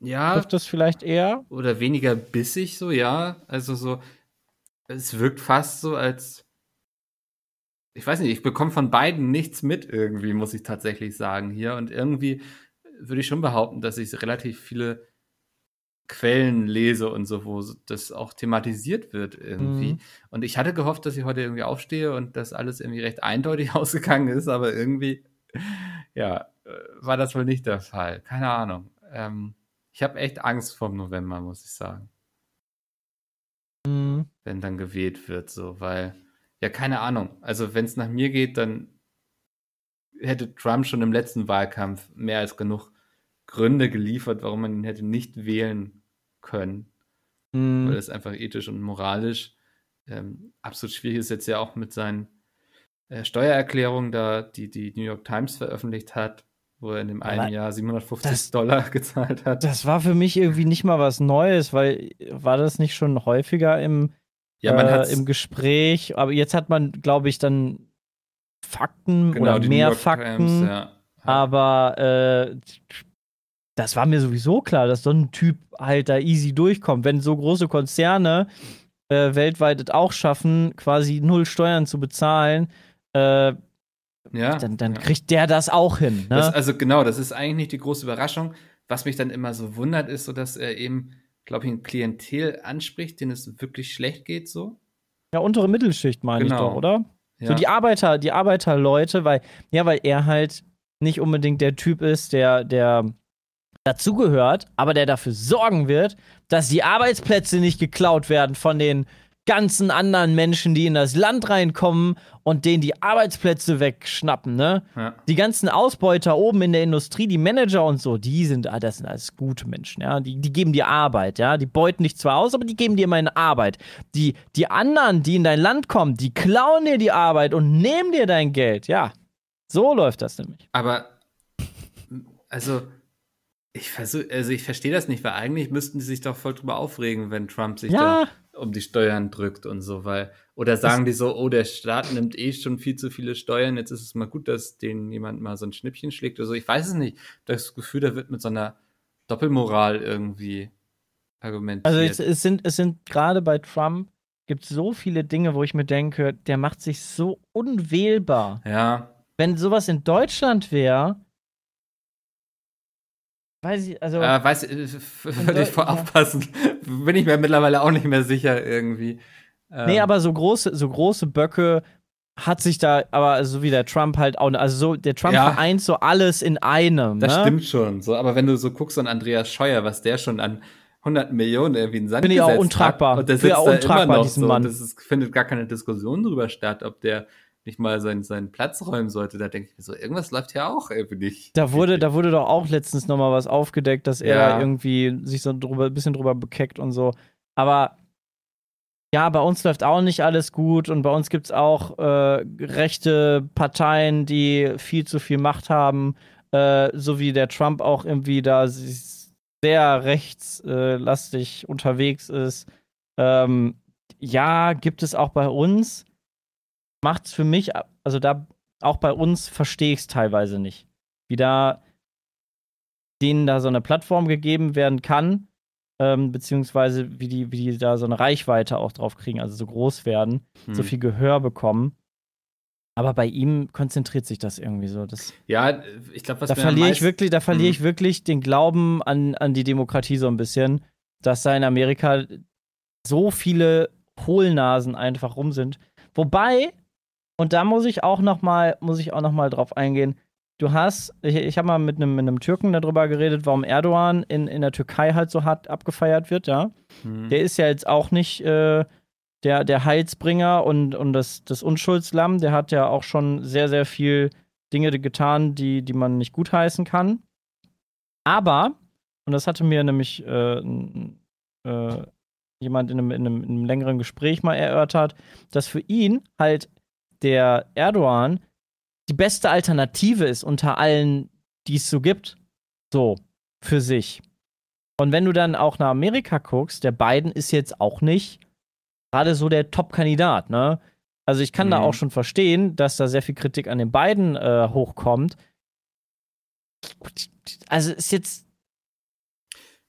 ja, Trifft das vielleicht eher? oder weniger bissig so, ja. Also so, es wirkt fast so, als ich weiß nicht, ich bekomme von beiden nichts mit irgendwie, muss ich tatsächlich sagen hier. Und irgendwie würde ich schon behaupten, dass ich relativ viele Quellen lese und so, wo das auch thematisiert wird irgendwie. Mhm. Und ich hatte gehofft, dass ich heute irgendwie aufstehe und das alles irgendwie recht eindeutig [LAUGHS] ausgegangen ist, aber irgendwie, ja, äh, war das wohl nicht der Fall. Keine Ahnung. Ähm, ich habe echt Angst vor November, muss ich sagen, Mhm. wenn dann gewählt wird, so, weil, ja, keine Ahnung. Also, wenn es nach mir geht, dann hätte Trump schon im letzten Wahlkampf mehr als genug Gründe geliefert, warum man ihn hätte nicht wählen können. weil Mhm. es einfach ethisch und moralisch ähm, absolut schwierig ist. Jetzt ja auch mit seinen äh, Steuererklärungen, da die die New York Times veröffentlicht hat, wo er in dem einen Jahr 750 das- Dollar [LAUGHS] gezahlt hat. Das war für mich irgendwie nicht mal was Neues, weil war das nicht schon häufiger im, ja, man äh, im Gespräch? Aber jetzt hat man, glaube ich, dann Fakten genau, oder mehr Fakten. Times, ja. Aber äh, das war mir sowieso klar, dass so ein Typ halt da easy durchkommt. Wenn so große Konzerne äh, weltweit es auch schaffen, quasi null Steuern zu bezahlen, äh, ja, dann, dann ja. kriegt der das auch hin. Ne? Das, also genau, das ist eigentlich nicht die große Überraschung. Was mich dann immer so wundert, ist so, dass er eben, glaube ich, ein Klientel anspricht, denen es wirklich schlecht geht, so. ja, untere Mittelschicht meine Genau. ich doch, oder? Ja. So die Arbeiter, die Arbeiterleute, weil, ja, weil er halt nicht unbedingt der Typ ist, der, der dazugehört, aber der dafür sorgen wird, dass die Arbeitsplätze nicht geklaut werden von den ganzen anderen Menschen, die in das Land reinkommen und denen die Arbeitsplätze wegschnappen, ne? ja. Die ganzen Ausbeuter oben in der Industrie, die Manager und so, die sind, ah, das sind alles gute Menschen, ja. Die, die geben dir Arbeit, ja. Die beuten dich zwar aus, aber die geben dir meine Arbeit. Die, die anderen, die in dein Land kommen, die klauen dir die Arbeit und nehmen dir dein Geld, ja. So läuft das nämlich. Aber, also, ich versuch, also ich verstehe das nicht, weil eigentlich müssten die sich doch voll drüber aufregen, wenn Trump sich Ja. da um die Steuern drückt und so, weil, oder sagen die so, oh, der Staat nimmt eh schon viel zu viele Steuern, jetzt ist es mal gut, dass denen jemand mal so ein Schnippchen schlägt oder so. Ich weiß es nicht. Das Gefühl, da wird mit so einer Doppelmoral irgendwie argumentiert. Also es, es sind, es sind gerade bei Trump gibt so viele Dinge, wo ich mir denke, der macht sich so unwählbar. ja, Wenn sowas in Deutschland wäre, weiß ich, also äh, weiß, äh, würde ich vor Ja. aufpassen. [LAUGHS] Bin ich mir mittlerweile auch nicht mehr sicher irgendwie. Ähm, Nee, aber so große, so große Böcke hat sich da, aber so wie der Trump halt auch, also so, der Trump Ja. vereint so alles in einem. Das ne? stimmt schon. So, aber wenn du so guckst an Andreas Scheuer, was der schon an 100 Millionen irgendwie in Sand Finde ich auch untragbar. Hat, und der sitzt auch da untragbar, immer noch diesen so. Mann. Es ist, findet gar keine Diskussion darüber statt, ob der nicht mal seinen, seinen Platz räumen sollte. Da denke ich mir so, irgendwas läuft ja auch irgendwie nicht. Da wurde, da wurde doch auch letztens noch mal was aufgedeckt, dass er Ja. irgendwie sich so drüber, ein bisschen drüber bekeckt und so. Aber ja, bei uns läuft auch nicht alles gut und bei uns gibt es auch äh, rechte Parteien, die viel zu viel Macht haben, äh, so wie der Trump auch irgendwie da sehr rechtslastig unterwegs ist. Ähm, ja, gibt es auch bei uns. Macht's für mich, also da auch bei uns verstehe ich es teilweise nicht. Wie da denen da so eine Plattform gegeben werden kann, ähm, beziehungsweise wie die, wie die da so eine Reichweite auch drauf kriegen, also so groß werden, Hm. so viel Gehör bekommen. Aber bei ihm konzentriert sich das irgendwie so. Das, Ja, ich glaube, was da verliere ich meisten- wirklich, da verliere Mhm. ich wirklich den Glauben an, an die Demokratie so ein bisschen, dass da in Amerika so viele Hohlnasen einfach rum sind. Wobei, und da muss ich auch noch mal, muss ich auch noch mal drauf eingehen. Du hast, ich, ich habe mal mit einem mit einem Türken darüber geredet, warum Erdogan in, in der Türkei halt so hart abgefeiert wird, ja. Hm. Der ist ja jetzt auch nicht äh, der, der Heilsbringer und, und das, das Unschuldslamm. Der hat ja auch schon sehr, sehr viel Dinge getan, die, die man nicht gutheißen kann. Aber, und das hatte mir nämlich äh, äh, jemand in einem, in, einem, in einem längeren Gespräch mal erörtert, dass für ihn halt der Erdogan die beste Alternative ist unter allen, die es so gibt. So. für sich. Und wenn du dann auch nach Amerika guckst, der Biden ist jetzt auch nicht gerade so der Top-Kandidat, ne? Also ich kann mhm. da auch schon verstehen, dass da sehr viel Kritik an den beiden äh, hochkommt. Also ist jetzt.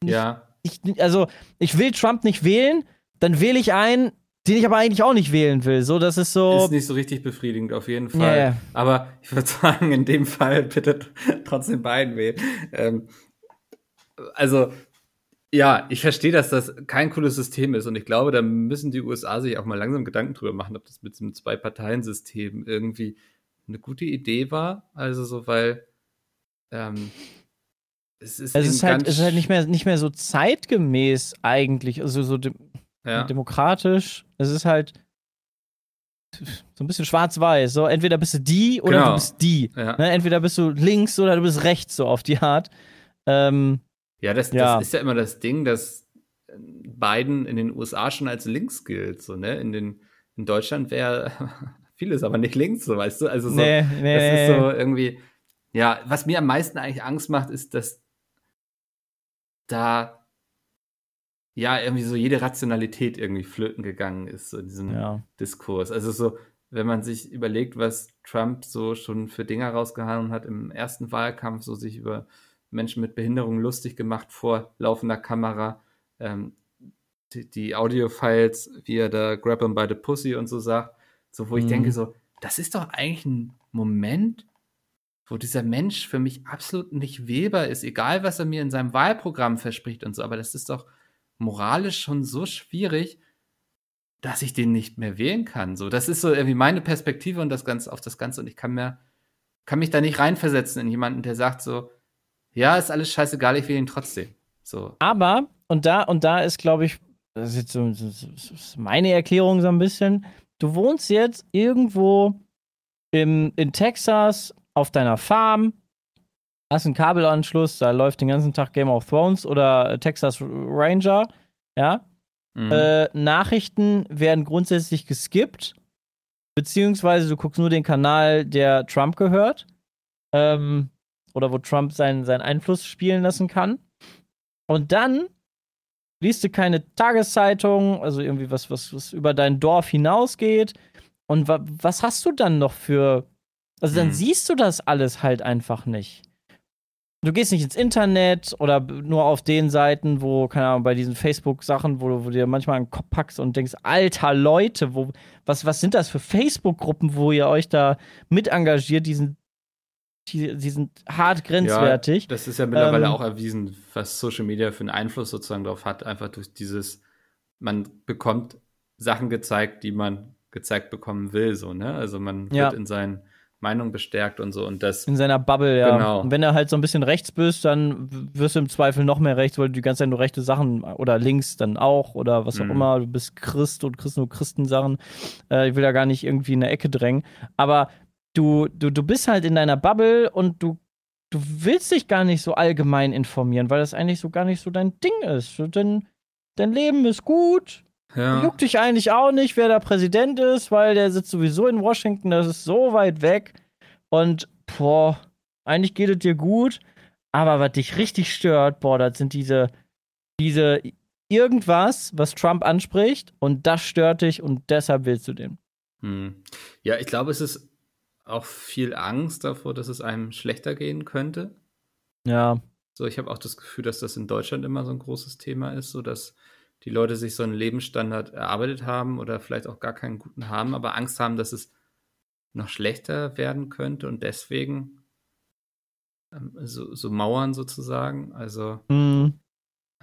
Nicht, ja. Ich, also ich will Trump nicht wählen, dann wähle ich einen, den ich aber eigentlich auch nicht wählen will. So, das ist so. Ist nicht so richtig befriedigend, auf jeden Fall. Yeah. Aber ich würde [LAUGHS] sagen, in dem Fall bitte trotzdem beiden wählen. Ähm, also, ja, ich verstehe, dass das kein cooles System ist und ich glaube, da müssen die USA sich auch mal langsam Gedanken drüber machen, ob das mit einem Zwei-Parteien-System irgendwie eine gute Idee war. Also so, weil ähm, es ist, es ist halt, es ist halt nicht mehr, nicht mehr so zeitgemäß eigentlich, also so ja. demokratisch. Es ist halt so ein bisschen schwarz-weiß. So, entweder bist du die oder genau. du bist die. Ja. Ne? Entweder bist du links oder du bist rechts, so auf die Art. Ähm, ja, das, ja. das ist ja immer das Ding, dass Biden in den USA schon als links gilt. So, ne? in, den, in Deutschland wäre [LAUGHS] vieles aber nicht links, so weißt du. Also so, nee, nee, das ist so irgendwie. Ja, was mir am meisten eigentlich Angst macht, ist, dass da ja irgendwie so jede Rationalität irgendwie flöten gegangen ist, so in diesem ja. Diskurs. Also so, wenn man sich überlegt, was Trump so schon für Dinger rausgehauen hat im ersten Wahlkampf, so sich über Menschen mit Behinderung lustig gemacht vor laufender Kamera. Ähm, die, die Audio-Files, wie er da grab him by the pussy und so sagt, so wo mhm. ich denke so, das ist doch eigentlich ein Moment, wo dieser Mensch für mich absolut nicht wählbar ist, egal was er mir in seinem Wahlprogramm verspricht und so, aber das ist doch moralisch schon so schwierig, dass ich den nicht mehr wählen kann. So, das ist so irgendwie meine Perspektive und das Ganze auf das Ganze und ich kann mir kann mich da nicht reinversetzen in jemanden, der sagt so, ja, ist alles scheißegal, ich will ihn trotzdem. So. Aber, und da, und da ist, glaube ich, das ist jetzt so, das ist meine Erklärung so ein bisschen. Du wohnst jetzt irgendwo im, in Texas auf deiner Farm, hast einen Kabelanschluss, da läuft den ganzen Tag Game of Thrones oder Texas Ranger, ja. Mhm. Äh, Nachrichten werden grundsätzlich geskippt, beziehungsweise du guckst nur den Kanal, der Trump gehört. Ähm, oder wo Trump seinen, seinen Einfluss spielen lassen kann. Und dann liest du keine Tageszeitung, also irgendwie was, was, was über dein Dorf hinausgeht. Und wa was hast du dann noch für. Also dann hm. siehst du das alles halt einfach nicht. Du gehst nicht ins Internet oder nur auf den Seiten, wo, keine Ahnung, bei diesen Facebook-Sachen, wo, wo du dir manchmal einen Kopf packst und denkst, alter Leute, wo, was, was sind das für Facebook-Gruppen, wo ihr euch da mit engagiert, diesen die, die sind hart grenzwertig. Ja, das ist ja mittlerweile ähm, auch erwiesen, was Social Media für einen Einfluss sozusagen darauf hat, einfach durch dieses, man bekommt Sachen gezeigt, die man gezeigt bekommen will, so, ne? Also man ja. wird in seinen Meinungen bestärkt und so und das. In seiner Bubble, ja. Genau. Und wenn du halt so ein bisschen rechts bist, dann wirst du im Zweifel noch mehr rechts, weil du die ganze Zeit nur rechte Sachen oder links dann auch oder was auch mhm. immer. Du bist Christ und Christ nur Christensachen. Äh, ich will da gar nicht irgendwie in eine Ecke drängen. Aber du, du, du bist halt in deiner Bubble und du, du willst dich gar nicht so allgemein informieren, weil das eigentlich so gar nicht so dein Ding ist. Dein, dein Leben ist gut. Ja. Juckt dich eigentlich auch nicht, wer der Präsident ist, weil der sitzt sowieso in Washington, das ist so weit weg. Und, boah, eigentlich geht es dir gut. Aber was dich richtig stört, boah, das sind diese, diese irgendwas, was Trump anspricht und das stört dich und deshalb willst du den. Hm. Ja, ich glaube, es ist auch viel Angst davor, dass es einem schlechter gehen könnte. Ja. So, ich habe auch das Gefühl, dass das in Deutschland immer so ein großes Thema ist, so dass die Leute sich so einen Lebensstandard erarbeitet haben oder vielleicht auch gar keinen guten haben, aber Angst haben, dass es noch schlechter werden könnte und deswegen ähm, so, so Mauern sozusagen. Also mhm.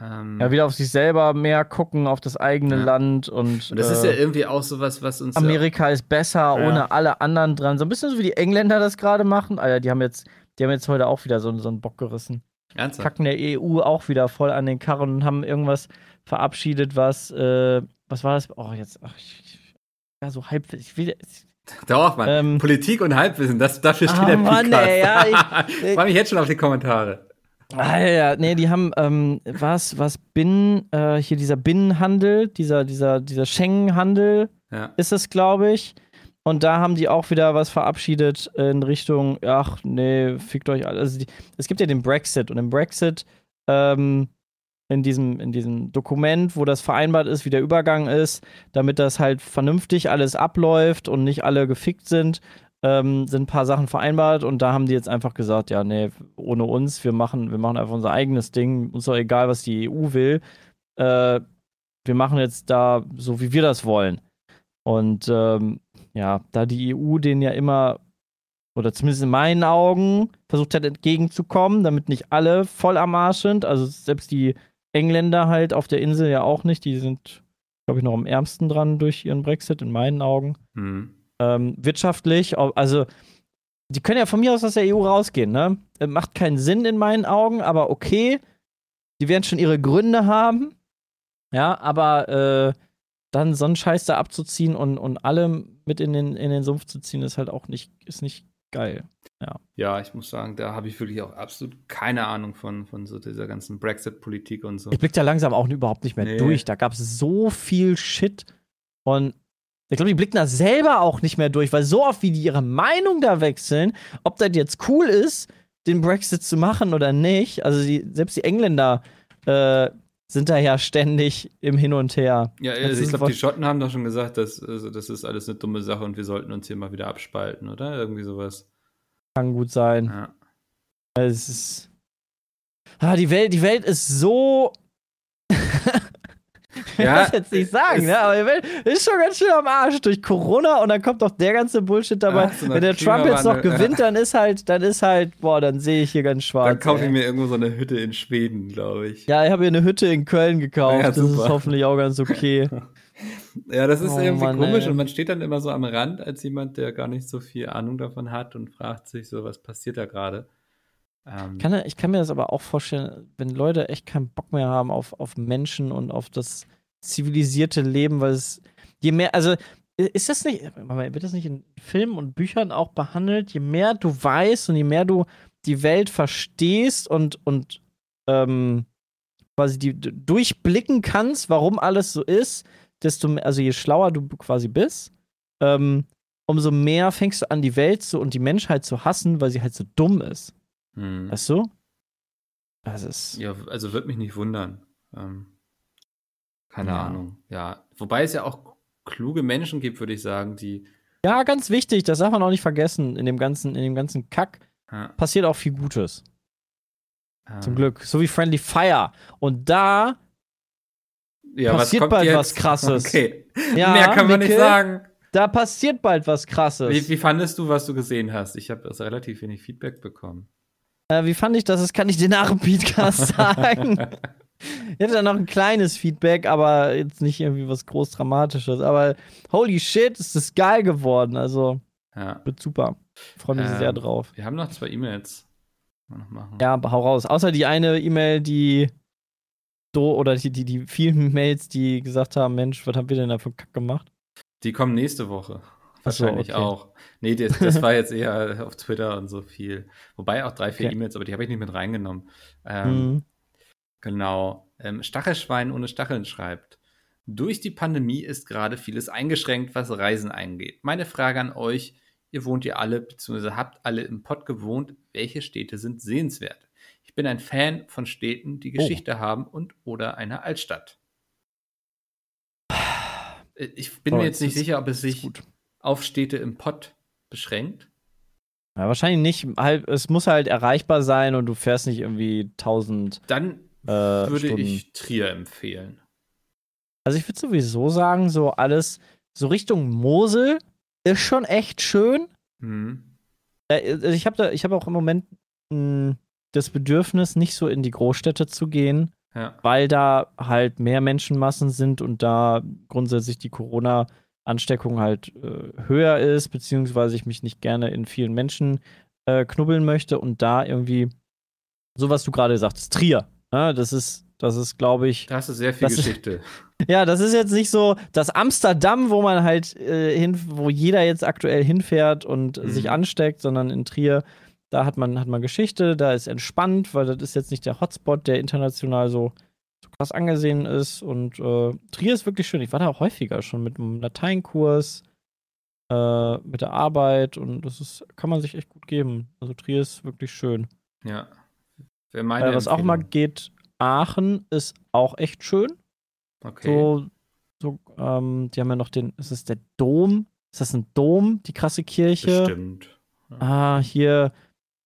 Ähm, ja, wieder auf sich selber mehr gucken, auf das eigene ja. Land und. Und das äh, ist ja äh, irgendwie auch sowas, was uns. Amerika ist besser, ja. ohne alle anderen dran. So ein bisschen so wie die Engländer das gerade machen. Alter, die haben jetzt, die haben jetzt heute auch wieder so, so einen Bock gerissen. Ernsthaft? Kacken der EU auch wieder voll an den Karren und haben irgendwas verabschiedet, was, äh, was war das? Oh, jetzt, ach, ich, ja, so halb, ich will, Doch, Mann. Ähm, Politik und Halbwissen, das, dafür steht oh, der Mann, Podcast. Ey, ja, ich, [LAUGHS] ich freue mich jetzt schon auf die Kommentare. Ah, ja, nee, die haben, ähm, was, was Binnen, äh, hier dieser Binnenhandel, dieser, dieser, dieser Schengen-Handel ja. ist es, glaube ich. Und da haben die auch wieder was verabschiedet in Richtung, ach nee, fickt euch alle. Also die, es gibt ja den Brexit und im Brexit ähm, in diesem, in diesem Dokument, wo das vereinbart ist, wie der Übergang ist, damit das halt vernünftig alles abläuft und nicht alle gefickt sind, ähm, sind ein paar Sachen vereinbart und da haben die jetzt einfach gesagt, ja, nee, ohne uns, wir machen, wir machen einfach unser eigenes Ding, uns doch egal, was die EU will. Äh, wir machen jetzt da so, wie wir das wollen. Und ähm, ja, da die EU den ja immer, oder zumindest in meinen Augen, versucht hat entgegenzukommen, damit nicht alle voll am Arsch sind, also selbst die Engländer halt auf der Insel ja auch nicht. Die sind, glaube ich, noch am ärmsten dran durch ihren Brexit, in meinen Augen. Mhm. Ähm, wirtschaftlich, also die können ja von mir aus aus der EU rausgehen, ne? Äh, macht keinen Sinn in meinen Augen, aber okay. Die werden schon ihre Gründe haben. Ja, aber äh, dann so einen Scheiß da abzuziehen und, und alle mit in den, in den Sumpf zu ziehen, ist halt auch nicht, ist nicht geil. Ja. ja, ich muss sagen, da habe ich wirklich auch absolut keine Ahnung von, von so dieser ganzen Brexit-Politik und so. Ich blick da langsam auch überhaupt nicht mehr nee. durch. Da gab es so viel Shit. Und ich glaube, die blicken da selber auch nicht mehr durch, weil so oft wie die ihre Meinung da wechseln, ob das jetzt cool ist, den Brexit zu machen oder nicht. Also die, selbst die Engländer äh, sind da ja ständig im Hin und Her. Ja, also ich glaube, die Schotten haben doch schon gesagt, dass, also, das ist alles eine dumme Sache und wir sollten uns hier mal wieder abspalten, oder? Irgendwie sowas. Kann gut sein. Ja. Es ist. Ah, die Welt, die Welt ist so. [LAUGHS] ich ja, [LAUGHS] will jetzt nicht sagen, ne? aber ist schon ganz schön am Arsch durch Corona und dann kommt doch der ganze Bullshit dabei. Ach, so Wenn der Trump jetzt noch gewinnt, dann ist halt, dann ist halt, boah, dann sehe ich hier ganz schwarz. Dann kaufe ich mir irgendwo so eine Hütte in Schweden, glaube ich. Ja, ich habe hier eine Hütte in Köln gekauft. Ja, das ist hoffentlich auch ganz okay. [LAUGHS] Ja, das ist oh, irgendwie Mann, komisch ey. und man steht dann immer so am Rand als jemand, der gar nicht so viel Ahnung davon hat und fragt sich so, was passiert da gerade. Ähm, kann, ich kann mir das aber auch vorstellen, wenn Leute echt keinen Bock mehr haben auf, auf Menschen und auf das zivilisierte Leben, weil es je mehr, also ist das nicht, wird das nicht in Filmen und Büchern auch behandelt? Je mehr du weißt und je mehr du die Welt verstehst und, und ähm, quasi die durchblicken kannst, warum alles so ist, desto mehr, also je schlauer du quasi bist, ähm, umso mehr fängst du an, die Welt zu und die Menschheit zu hassen, weil sie halt so dumm ist. Hm. Weißt du? Das ist. Ja, also wird mich nicht wundern. Ähm, keine ja. Ahnung. Ja. Wobei es ja auch kluge Menschen gibt, würde ich sagen, die. Ja, ganz wichtig, das darf man auch nicht vergessen. In dem ganzen, in dem ganzen Kack ja. passiert auch viel Gutes. Ähm. Zum Glück. So wie Friendly Fire. Und da ja, passiert bald jetzt? was krasses. Okay. Ja, Mehr kann man Mikkel, nicht sagen. Da passiert bald was krasses. Wie, wie fandest du, was du gesehen hast? Ich habe also relativ wenig Feedback bekommen. Äh, wie fand ich das? Das kann ich dir nach dem Podcast [LAUGHS] sagen. Ich hatte da noch ein kleines Feedback, aber jetzt nicht irgendwie was groß Dramatisches. Aber holy shit, ist das geil geworden. Also, ja. wird super. Freue mich ähm, sehr drauf. Wir haben noch zwei E-Mails. Ja, hau raus. Außer die eine E-Mail, die do oder die, die, die vielen [LAUGHS] Mails, die gesagt haben, Mensch, was haben wir denn da für Kack gemacht? Die kommen nächste Woche. Wahrscheinlich so, okay. auch. Nee, das, das [LAUGHS] war jetzt eher auf Twitter und so viel. Wobei auch drei, vier okay. E-Mails, aber die habe ich nicht mit reingenommen. Ähm, mhm. Genau. Ähm, Stachelschwein ohne Stacheln schreibt. Durch die Pandemie ist gerade vieles eingeschränkt, was Reisen eingeht. Meine Frage an euch, ihr wohnt ihr alle, beziehungsweise habt alle im Pott gewohnt, welche Städte sind sehenswert? bin ein Fan von Städten, die oh. Geschichte oh. haben und oder einer Altstadt. Ich bin oh, mir jetzt nicht sicher, ob es sich auf Städte im Pott beschränkt. Ja, wahrscheinlich nicht. Halt, es muss halt erreichbar sein und du fährst nicht irgendwie 1000. Dann äh, würde Stunden. ich Trier empfehlen. Also ich würde sowieso sagen, so alles so Richtung Mosel ist schon echt schön. Mhm. Also ich habe da, ich habe auch im Moment mh, hm, das Bedürfnis, nicht so in die Großstädte zu gehen, ja. weil da halt mehr Menschenmassen sind und da grundsätzlich die Corona-Ansteckung halt äh, höher ist, beziehungsweise ich mich nicht gerne in vielen Menschen äh, knubbeln möchte und da irgendwie, so was du gerade sagtest, Trier. Ne? Das ist, das ist, glaube ich. Da hast du sehr viel Geschichte. [LAUGHS] ja, das ist jetzt nicht so das Amsterdam, wo man halt äh, hin, wo jeder jetzt aktuell hinfährt und mhm. sich ansteckt, sondern in Trier da hat man, hat man Geschichte, da ist entspannt, weil das ist jetzt nicht der Hotspot, der international so, so krass angesehen ist. Und äh, Trier ist wirklich schön. Ich war da auch häufiger schon mit einem Lateinkurs, äh, mit der Arbeit und das ist, kann man sich echt gut geben. Also Trier ist wirklich schön. Ja. Wer meine äh, was auch mal geht, Aachen ist auch echt schön. Okay. So, so ähm, die haben ja noch den, ist es der Dom? Ist das ein Dom, die krasse Kirche? Bestimmt. Ah, hier,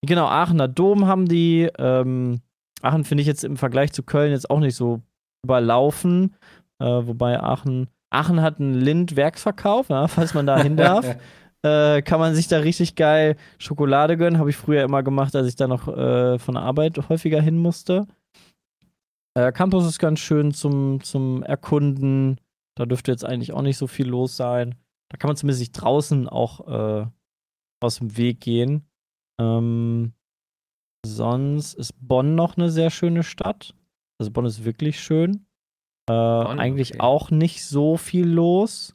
genau, Aachener Dom haben die. Ähm, Aachen finde ich jetzt im Vergleich zu Köln jetzt auch nicht so überlaufen. Äh, wobei Aachen, Aachen hat einen Lind-Werksverkauf, ja, falls man da hin [LAUGHS] darf. Äh, kann man sich da richtig geil Schokolade gönnen. Habe ich früher immer gemacht, als ich da noch äh, von der Arbeit häufiger hin musste. Äh, Campus ist ganz schön zum, zum Erkunden. Da dürfte jetzt eigentlich auch nicht so viel los sein. Da kann man zumindest sich draußen auch äh, aus dem Weg gehen. Ähm, sonst ist Bonn noch eine sehr schöne Stadt. Also Bonn ist wirklich schön. Äh, eigentlich okay. auch nicht so viel los.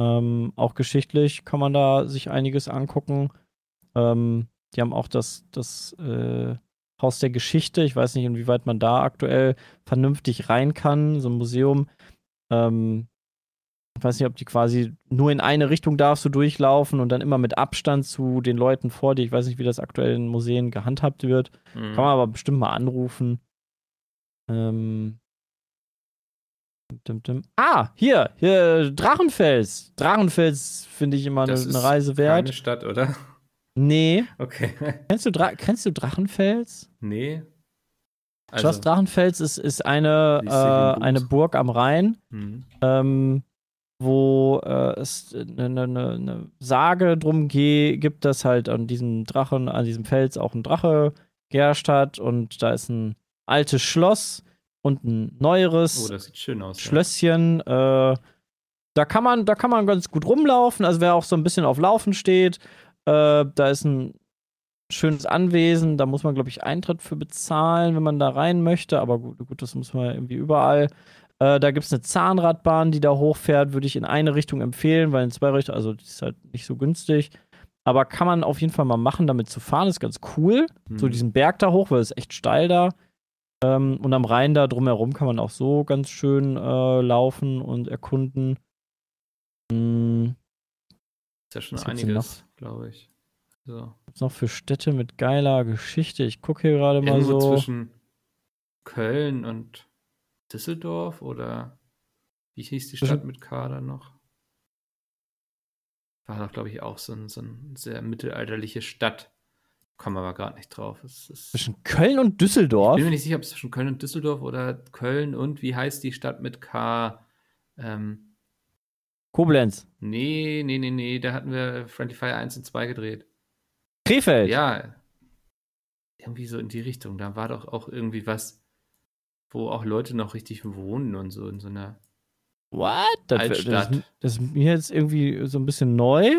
Ähm, auch geschichtlich kann man da sich einiges angucken. Ähm, die haben auch das, das äh, Haus der Geschichte. Ich weiß nicht, inwieweit man da aktuell vernünftig rein kann. So ein Museum. Ähm, ich weiß nicht, ob die quasi nur in eine Richtung darfst du durchlaufen und dann immer mit Abstand zu den Leuten vor dir. Ich weiß nicht, wie das aktuell in Museen gehandhabt wird. Mhm. Kann man aber bestimmt mal anrufen. Ähm. Dim, dim. Ah, hier, hier, Drachenfels. Drachenfels finde ich immer eine, ist Reise wert. Keine Stadt, oder? Nee. Okay. [LAUGHS] Kennst du, Dra kennst du Drachenfels? nee. Schloss Drachenfels ist, ist eine, äh, eine Burg am Rhein. Hm. ähm, wo äh, es eine, eine, eine Sage drum gibt, dass halt an diesem Drachen, an diesem Fels auch ein Drache geherrscht hat und da ist ein altes Schloss und ein neueres Oh, aus. ja. Schlösschen. Äh, da kann man, da kann man ganz gut rumlaufen. Also wer auch so ein bisschen auf Laufen steht, äh, da ist ein schönes Anwesen. Da muss man, glaube ich, Eintritt für bezahlen, wenn man da rein möchte. Aber gut, gut das muss man irgendwie überall. Äh, da gibt es eine Zahnradbahn, die da hochfährt, würde ich in eine Richtung empfehlen, weil in zwei Richtungen, also die ist halt nicht so günstig. Aber kann man auf jeden Fall mal machen, damit zu fahren, ist ganz cool. So Hm. diesen Berg da hoch, weil es echt steil da. Ähm, und am Rhein da drumherum kann man auch so ganz schön äh, laufen und erkunden. Hm, Ist ja schon Was gibt's einiges, glaube ich. So. was noch für Städte mit geiler Geschichte? Ich gucke hier gerade mal so. zwischen Köln und Düsseldorf oder wie hieß die Stadt mit K da noch? War doch, glaube ich, auch so, ein, so eine sehr mittelalterliche Stadt. Kommen aber gerade nicht drauf. Es ist, Zwischen Köln und ich Düsseldorf. bin mir nicht sicher, ob es zwischen Köln und Düsseldorf oder Köln und wie heißt die Stadt mit K? Ähm, Koblenz. nee, nee, nee, nee, da hatten wir Friendly Fire 1 und 2 gedreht. Krefeld. Ja. Irgendwie so in die Richtung. Da war doch auch irgendwie was, wo auch Leute noch richtig wohnen und so in so einer. What? Das, das, das ist mir jetzt irgendwie so ein bisschen neu.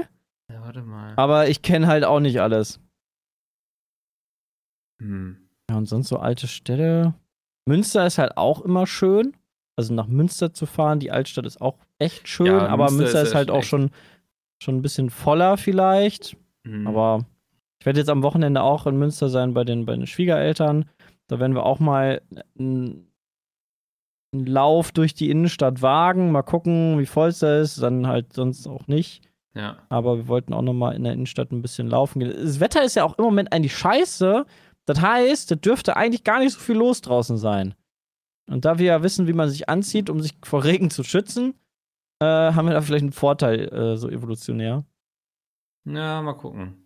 Ja, warte mal. Aber ich kenne halt auch nicht alles. Hm. Ja, und sonst so alte Städte. Münster ist halt auch immer schön. Also nach Münster zu fahren, die Altstadt ist auch echt schön, Ja, aber Münster Münster ist ist, halt auch schon, schon ein bisschen voller vielleicht. Hm. Aber ich werde jetzt am Wochenende auch in Münster sein bei den, bei den Schwiegereltern. Da werden wir auch mal einen, einen Lauf durch die Innenstadt wagen. Mal gucken, wie voll es da ist. Dann halt sonst auch nicht. ja. Aber wir wollten auch noch mal in der Innenstadt ein bisschen laufen gehen. Das Wetter ist ja auch im Moment eigentlich scheiße. Das heißt, da dürfte eigentlich gar nicht so viel los draußen sein. Und da wir ja wissen, wie man sich anzieht, um sich vor Regen zu schützen, äh, haben wir da vielleicht einen Vorteil, äh, so evolutionär. Ja, mal gucken.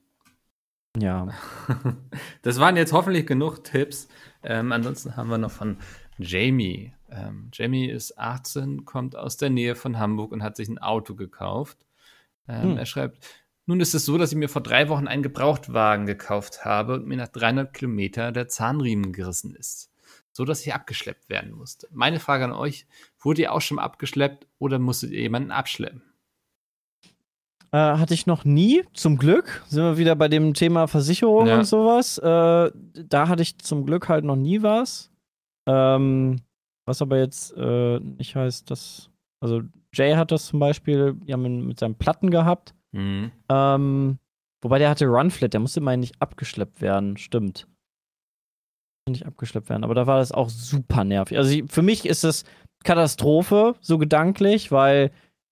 Ja. [LAUGHS] Das waren jetzt hoffentlich genug Tipps. Ähm, ansonsten haben wir noch von Jamie. Ähm, Jamie ist 18, kommt aus der Nähe von Hamburg und hat sich ein Auto gekauft. Ähm, Hm. Er schreibt, nun ist es so, dass ich mir vor drei Wochen einen Gebrauchtwagen gekauft habe und mir nach 300 Kilometer der Zahnriemen gerissen ist. So dass ich abgeschleppt werden musste. Meine Frage an euch, wurde ihr auch schon abgeschleppt oder musstet ihr jemanden abschleppen? Äh, hatte ich noch nie, zum Glück. Sind wir wieder bei dem Thema Versicherung Ja. und sowas. Äh, da hatte ich zum Glück halt noch nie was. Ähm, was aber jetzt äh, nicht heißt, dass. Also, Jay hat das zum Beispiel ja, mit, mit seinen Platten gehabt. Mhm. Ähm, wobei der hatte Runflat, der musste immer nicht abgeschleppt werden, stimmt. Nicht abgeschleppt werden, aber da war das auch super nervig. Also ich, für mich ist das Katastrophe, so gedanklich, weil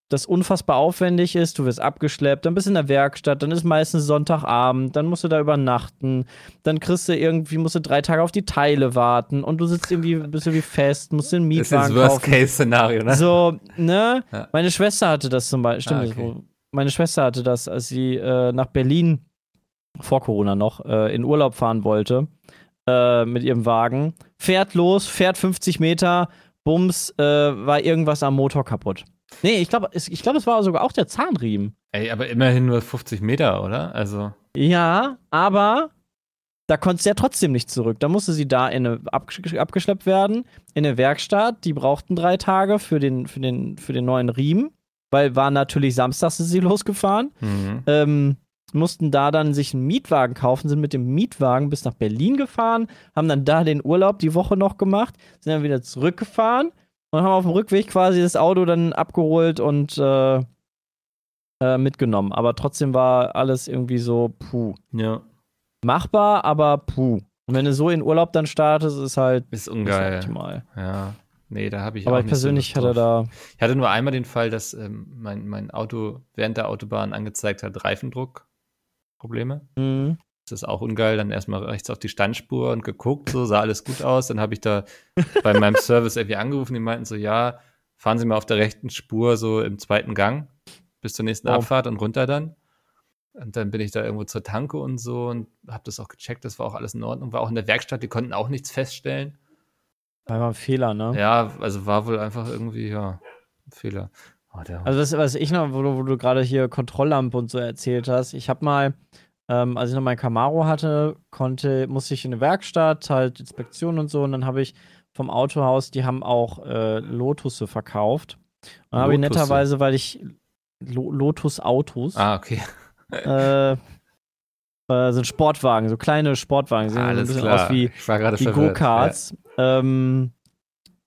das unfassbar aufwendig ist. Du wirst abgeschleppt, dann bist du in der Werkstatt, dann ist meistens Sonntagabend, dann musst du da übernachten, dann kriegst du irgendwie, musst du drei Tage auf die Teile warten und du sitzt irgendwie, bist irgendwie fest, musst den Mietwagen das ist kaufen. Worst-Case-Szenario, ne? So, ne? Ja. Meine Schwester hatte das zum Beispiel, stimmt, Ah, das, okay. Meine Schwester hatte das, als sie äh, nach Berlin, vor Corona noch, äh, in Urlaub fahren wollte, äh, mit ihrem Wagen. Fährt los, fährt 50 Meter, bums, äh, war irgendwas am Motor kaputt. Nee, ich glaube, es, ich glaub, es war sogar auch der Zahnriemen. Ey, aber immerhin nur 50 Meter, oder? Also, Ja, aber da konnte sie ja trotzdem nicht zurück. Da musste sie da in eine, abgesch abgeschleppt werden, in eine Werkstatt. Die brauchten drei Tage für den, für den, für den neuen Riemen, weil war natürlich samstags ist sie [LAUGHS] losgefahren. mhm. Ähm, mussten da dann sich einen Mietwagen kaufen, sind mit dem Mietwagen bis nach Berlin gefahren, haben dann da den Urlaub die Woche noch gemacht, sind dann wieder zurückgefahren und haben auf dem Rückweg quasi das Auto dann abgeholt und äh, äh, mitgenommen. Aber trotzdem war alles irgendwie so, puh. ja, Machbar, aber puh. Und wenn du so in Urlaub dann startest, ist halt ist ungeil. optimal. Ja, nee, da habe ich Aber auch ich nicht so persönlich Lust hatte da. Ich hatte nur einmal den Fall, dass ähm, mein, mein Auto während der Autobahn angezeigt hat, Reifendruckprobleme. Mh, Das ist auch ungeil. Dann erstmal rechts auf die Standspur und geguckt, so sah alles gut aus. Dann habe ich da bei [LAUGHS] meinem Service irgendwie angerufen, die meinten so, ja, fahren Sie mal auf der rechten Spur so im zweiten Gang bis zur nächsten Oh. Abfahrt und runter dann. Und dann bin ich da irgendwo zur Tanke und so und habe das auch gecheckt, das war auch alles in Ordnung. War auch in der Werkstatt, die konnten auch nichts feststellen. War ein Fehler, ne? Ja, also war wohl einfach irgendwie, ja, ein Fehler. Oh, Also das, was ich noch, wo du, du gerade hier Kontrolllampe und so erzählt hast, ich habe mal, ähm, als ich noch mein Camaro hatte, konnte, musste ich in eine Werkstatt, halt Inspektion und so, und dann habe ich vom Autohaus, die haben auch äh, Lotusse verkauft. Und dann habe ich netterweise, weil ich Lo Lotus Autos, ah, okay. äh, äh, sind Sportwagen, so kleine Sportwagen, sehen so ein Alles bisschen klar. aus wie, wie. Go-Karts. Ähm,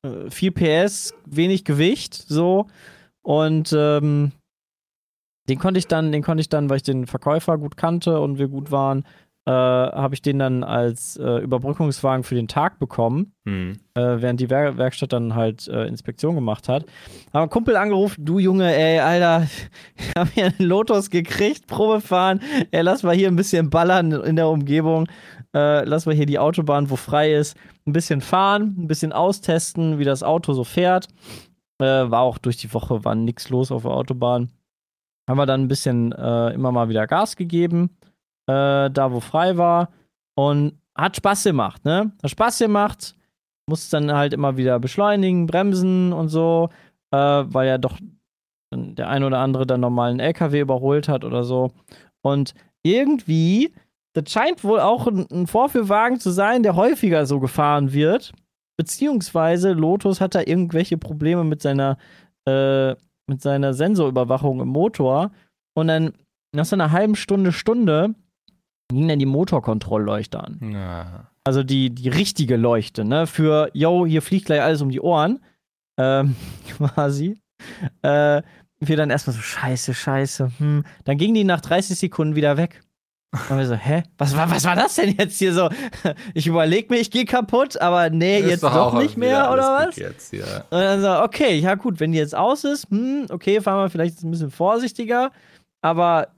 äh, viel PS, wenig Gewicht, so. Und ähm, den konnte ich dann, den konnte ich dann, weil ich den Verkäufer gut kannte und wir gut waren, äh, habe ich den dann als äh, Überbrückungswagen für den Tag bekommen, Ja. Hm. äh, während die Wer Werkstatt dann halt äh, Inspektion gemacht hat. Einen Kumpel angerufen, du Junge, ey, Alter, [LAUGHS] ich habe hier einen Lotus gekriegt, Probe fahren, ey, lass mal hier ein bisschen ballern in der Umgebung, äh, lass mal hier die Autobahn, wo frei ist, ein bisschen fahren, ein bisschen austesten, wie das Auto so fährt. Äh, war auch durch die Woche, war nichts los auf der Autobahn. Haben wir dann ein bisschen immer mal wieder Gas gegeben, äh, da wo frei war. Und hat Spaß gemacht, ne? Hat Spaß gemacht. Muss dann halt immer wieder beschleunigen, bremsen und so, äh, weil ja doch der ein oder andere dann nochmal einen LKW überholt hat oder so. Und irgendwie, das scheint wohl auch ein, ein Vorführwagen zu sein, der häufiger so gefahren wird. Beziehungsweise Lotus hat da irgendwelche Probleme mit seiner, äh, mit seiner Sensorüberwachung im Motor. Und dann nach so einer halben Stunde, Stunde ging dann die Motorkontrollleuchte an. Ja. Also die, die richtige Leuchte, ne? Für, yo, hier fliegt gleich alles um die Ohren. Ähm, [LAUGHS] quasi. Äh, wir dann erstmal so, scheiße, scheiße. Hm. Dann ging die nach 30 Sekunden wieder weg. Und wir so, hä? Was war, was war das denn jetzt hier so? [LAUGHS] Ich überlege mir, ich gehe kaputt, aber nee, Ist jetzt doch, nicht wieder mehr, oder was? Jetzt, ja. Und dann so, okay, ja gut, wenn die jetzt aus ist, hm, okay, fahren wir vielleicht jetzt ein bisschen vorsichtiger, aber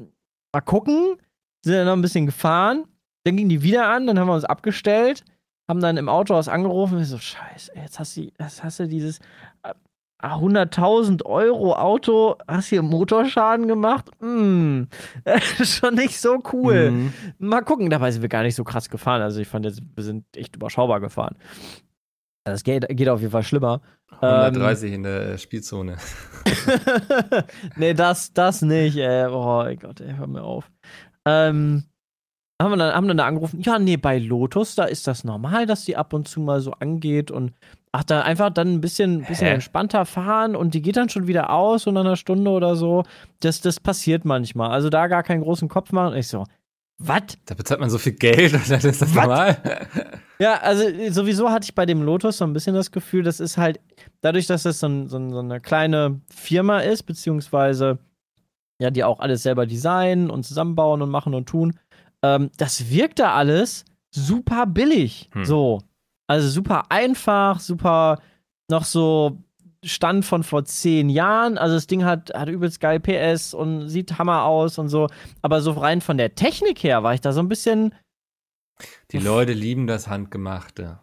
mal gucken. Sind dann noch ein bisschen gefahren, dann ging die wieder an, dann haben wir uns abgestellt, haben dann im Autohaus angerufen und ich so, scheiße, jetzt hast du, jetzt hast du dieses äh, 100.000 Euro Auto, hast hier Motorschaden gemacht? Hm, [LAUGHS] schon nicht so cool. Mhm. Mal gucken, dabei sind wir gar nicht so krass gefahren. Also ich fand jetzt, wir sind echt überschaubar gefahren. Das geht, geht auf jeden Fall schlimmer. 130 in der Spielzone. [LAUGHS] nee, das, das nicht, ey. Oh Gott, ey, hör mir auf. Ähm, haben wir dann, haben dann da angerufen, ja, nee, bei Lotus, da ist das normal, dass die ab und zu mal so angeht und ach, da einfach dann ein bisschen, bisschen Hä? entspannter fahren und die geht dann schon wieder aus und nach einer Stunde oder so. Das, das passiert manchmal. Also da gar keinen großen Kopf machen. Und ich so, was? Da bezahlt man so viel Geld [LAUGHS] und dann ist das Was? normal. Ja, also äh, sowieso hatte ich bei dem Lotus so ein bisschen das Gefühl, das ist halt, dadurch, dass das so, ein, so, ein, so eine kleine Firma ist, beziehungsweise ja, die auch alles selber designen und zusammenbauen und machen und tun, ähm, das wirkt da alles super billig. Hm. So. Also super einfach, super noch so Stand von vor zehn Jahren. Also das Ding hat, hat übelst geil PS und sieht Hammer aus und so. Aber so rein von der Technik her war ich da so ein bisschen. Die Leute lieben das Handgemachte.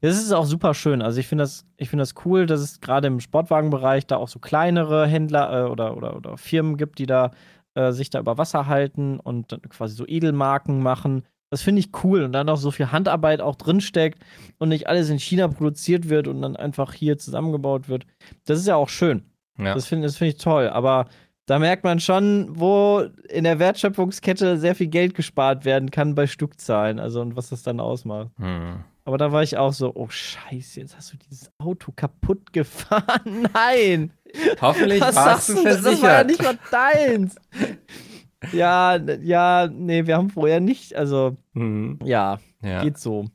Das ist auch super schön. Also ich finde das, ich finde das cool, dass es gerade im Sportwagenbereich da auch so kleinere Händler äh, oder, oder, oder Firmen gibt, die da äh, sich da über Wasser halten und dann quasi so Edelmarken machen. Das finde ich cool und dann auch so viel Handarbeit auch drinsteckt und nicht alles in China produziert wird und dann einfach hier zusammengebaut wird. Das ist ja auch schön. Ja. Das finde find ich toll. Aber da merkt man schon, wo in der Wertschöpfungskette sehr viel Geld gespart werden kann bei Stückzahlen. Also und was das dann ausmacht. Hm. Aber da war ich auch so, oh Scheiße, jetzt hast du dieses Auto kaputt gefahren. [LAUGHS] Nein! Hoffentlich Was warst du versichert. Das war ja nicht mal deins. [LAUGHS] ja, ja, nee, wir haben vorher nicht, also, hm. ja, ja, geht so.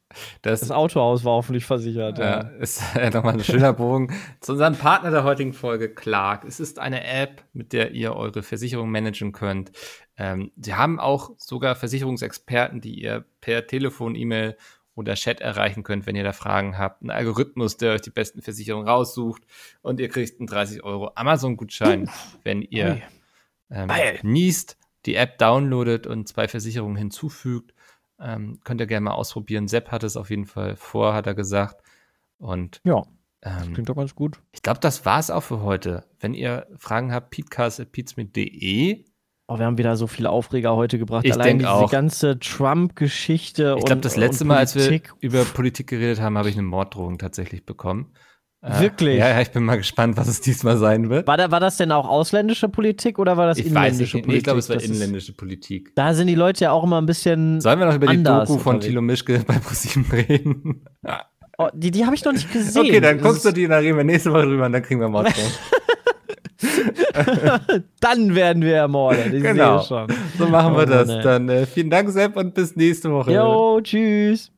Das, das Autohaus war hoffentlich versichert. Ja, ja. ist [LAUGHS] äh, nochmal ein schöner Bogen zu unserem Partner der heutigen Folge, Clark. Es ist eine App, mit der ihr eure Versicherung managen könnt. Ähm, sie haben auch sogar Versicherungsexperten, die ihr per Telefon, E-Mail oder Chat erreichen könnt, wenn ihr da Fragen habt. Ein Algorithmus, der euch die besten Versicherungen raussucht und ihr kriegt einen 30 Euro Amazon-Gutschein, wenn ihr ähm, niest, die App downloadet und zwei Versicherungen hinzufügt. Ähm, könnt ihr gerne mal ausprobieren. Sepp hat es auf jeden Fall vor, hat er gesagt. Und ja, ähm, klingt doch ganz gut. Ich glaube, das war es auch für heute. Wenn ihr Fragen habt, peatcast.peatsmit.de Oh, wir haben wieder so viele Aufreger heute gebracht. Ich Allein diese auch. ganze Trump-Geschichte. Ich glaube, das letzte Mal, als wir über Politik geredet haben, habe ich eine Morddrohung tatsächlich bekommen. Äh, Wirklich? ja, ja, ich bin mal gespannt, was es diesmal sein wird. War, da, war das denn auch ausländische Politik oder war das ich inländische. Politik? Nee, ich glaube, es war das inländische Politik. Da sind die Leute ja auch immer ein bisschen. Sollen wir noch über die Doku von Thilo Mischke [LAUGHS] bei ProSieben reden? Oh, die die habe ich noch nicht gesehen. [LAUGHS] Okay, dann guckst du die, dann reden wir nächste Woche drüber und dann kriegen wir Morddrohung. [LAUGHS] [LAUGHS] Dann werden wir ermordet. Ich genau. So machen wir oh, das. Dann äh, vielen Dank, Sepp, und bis nächste Woche. Jo, tschüss.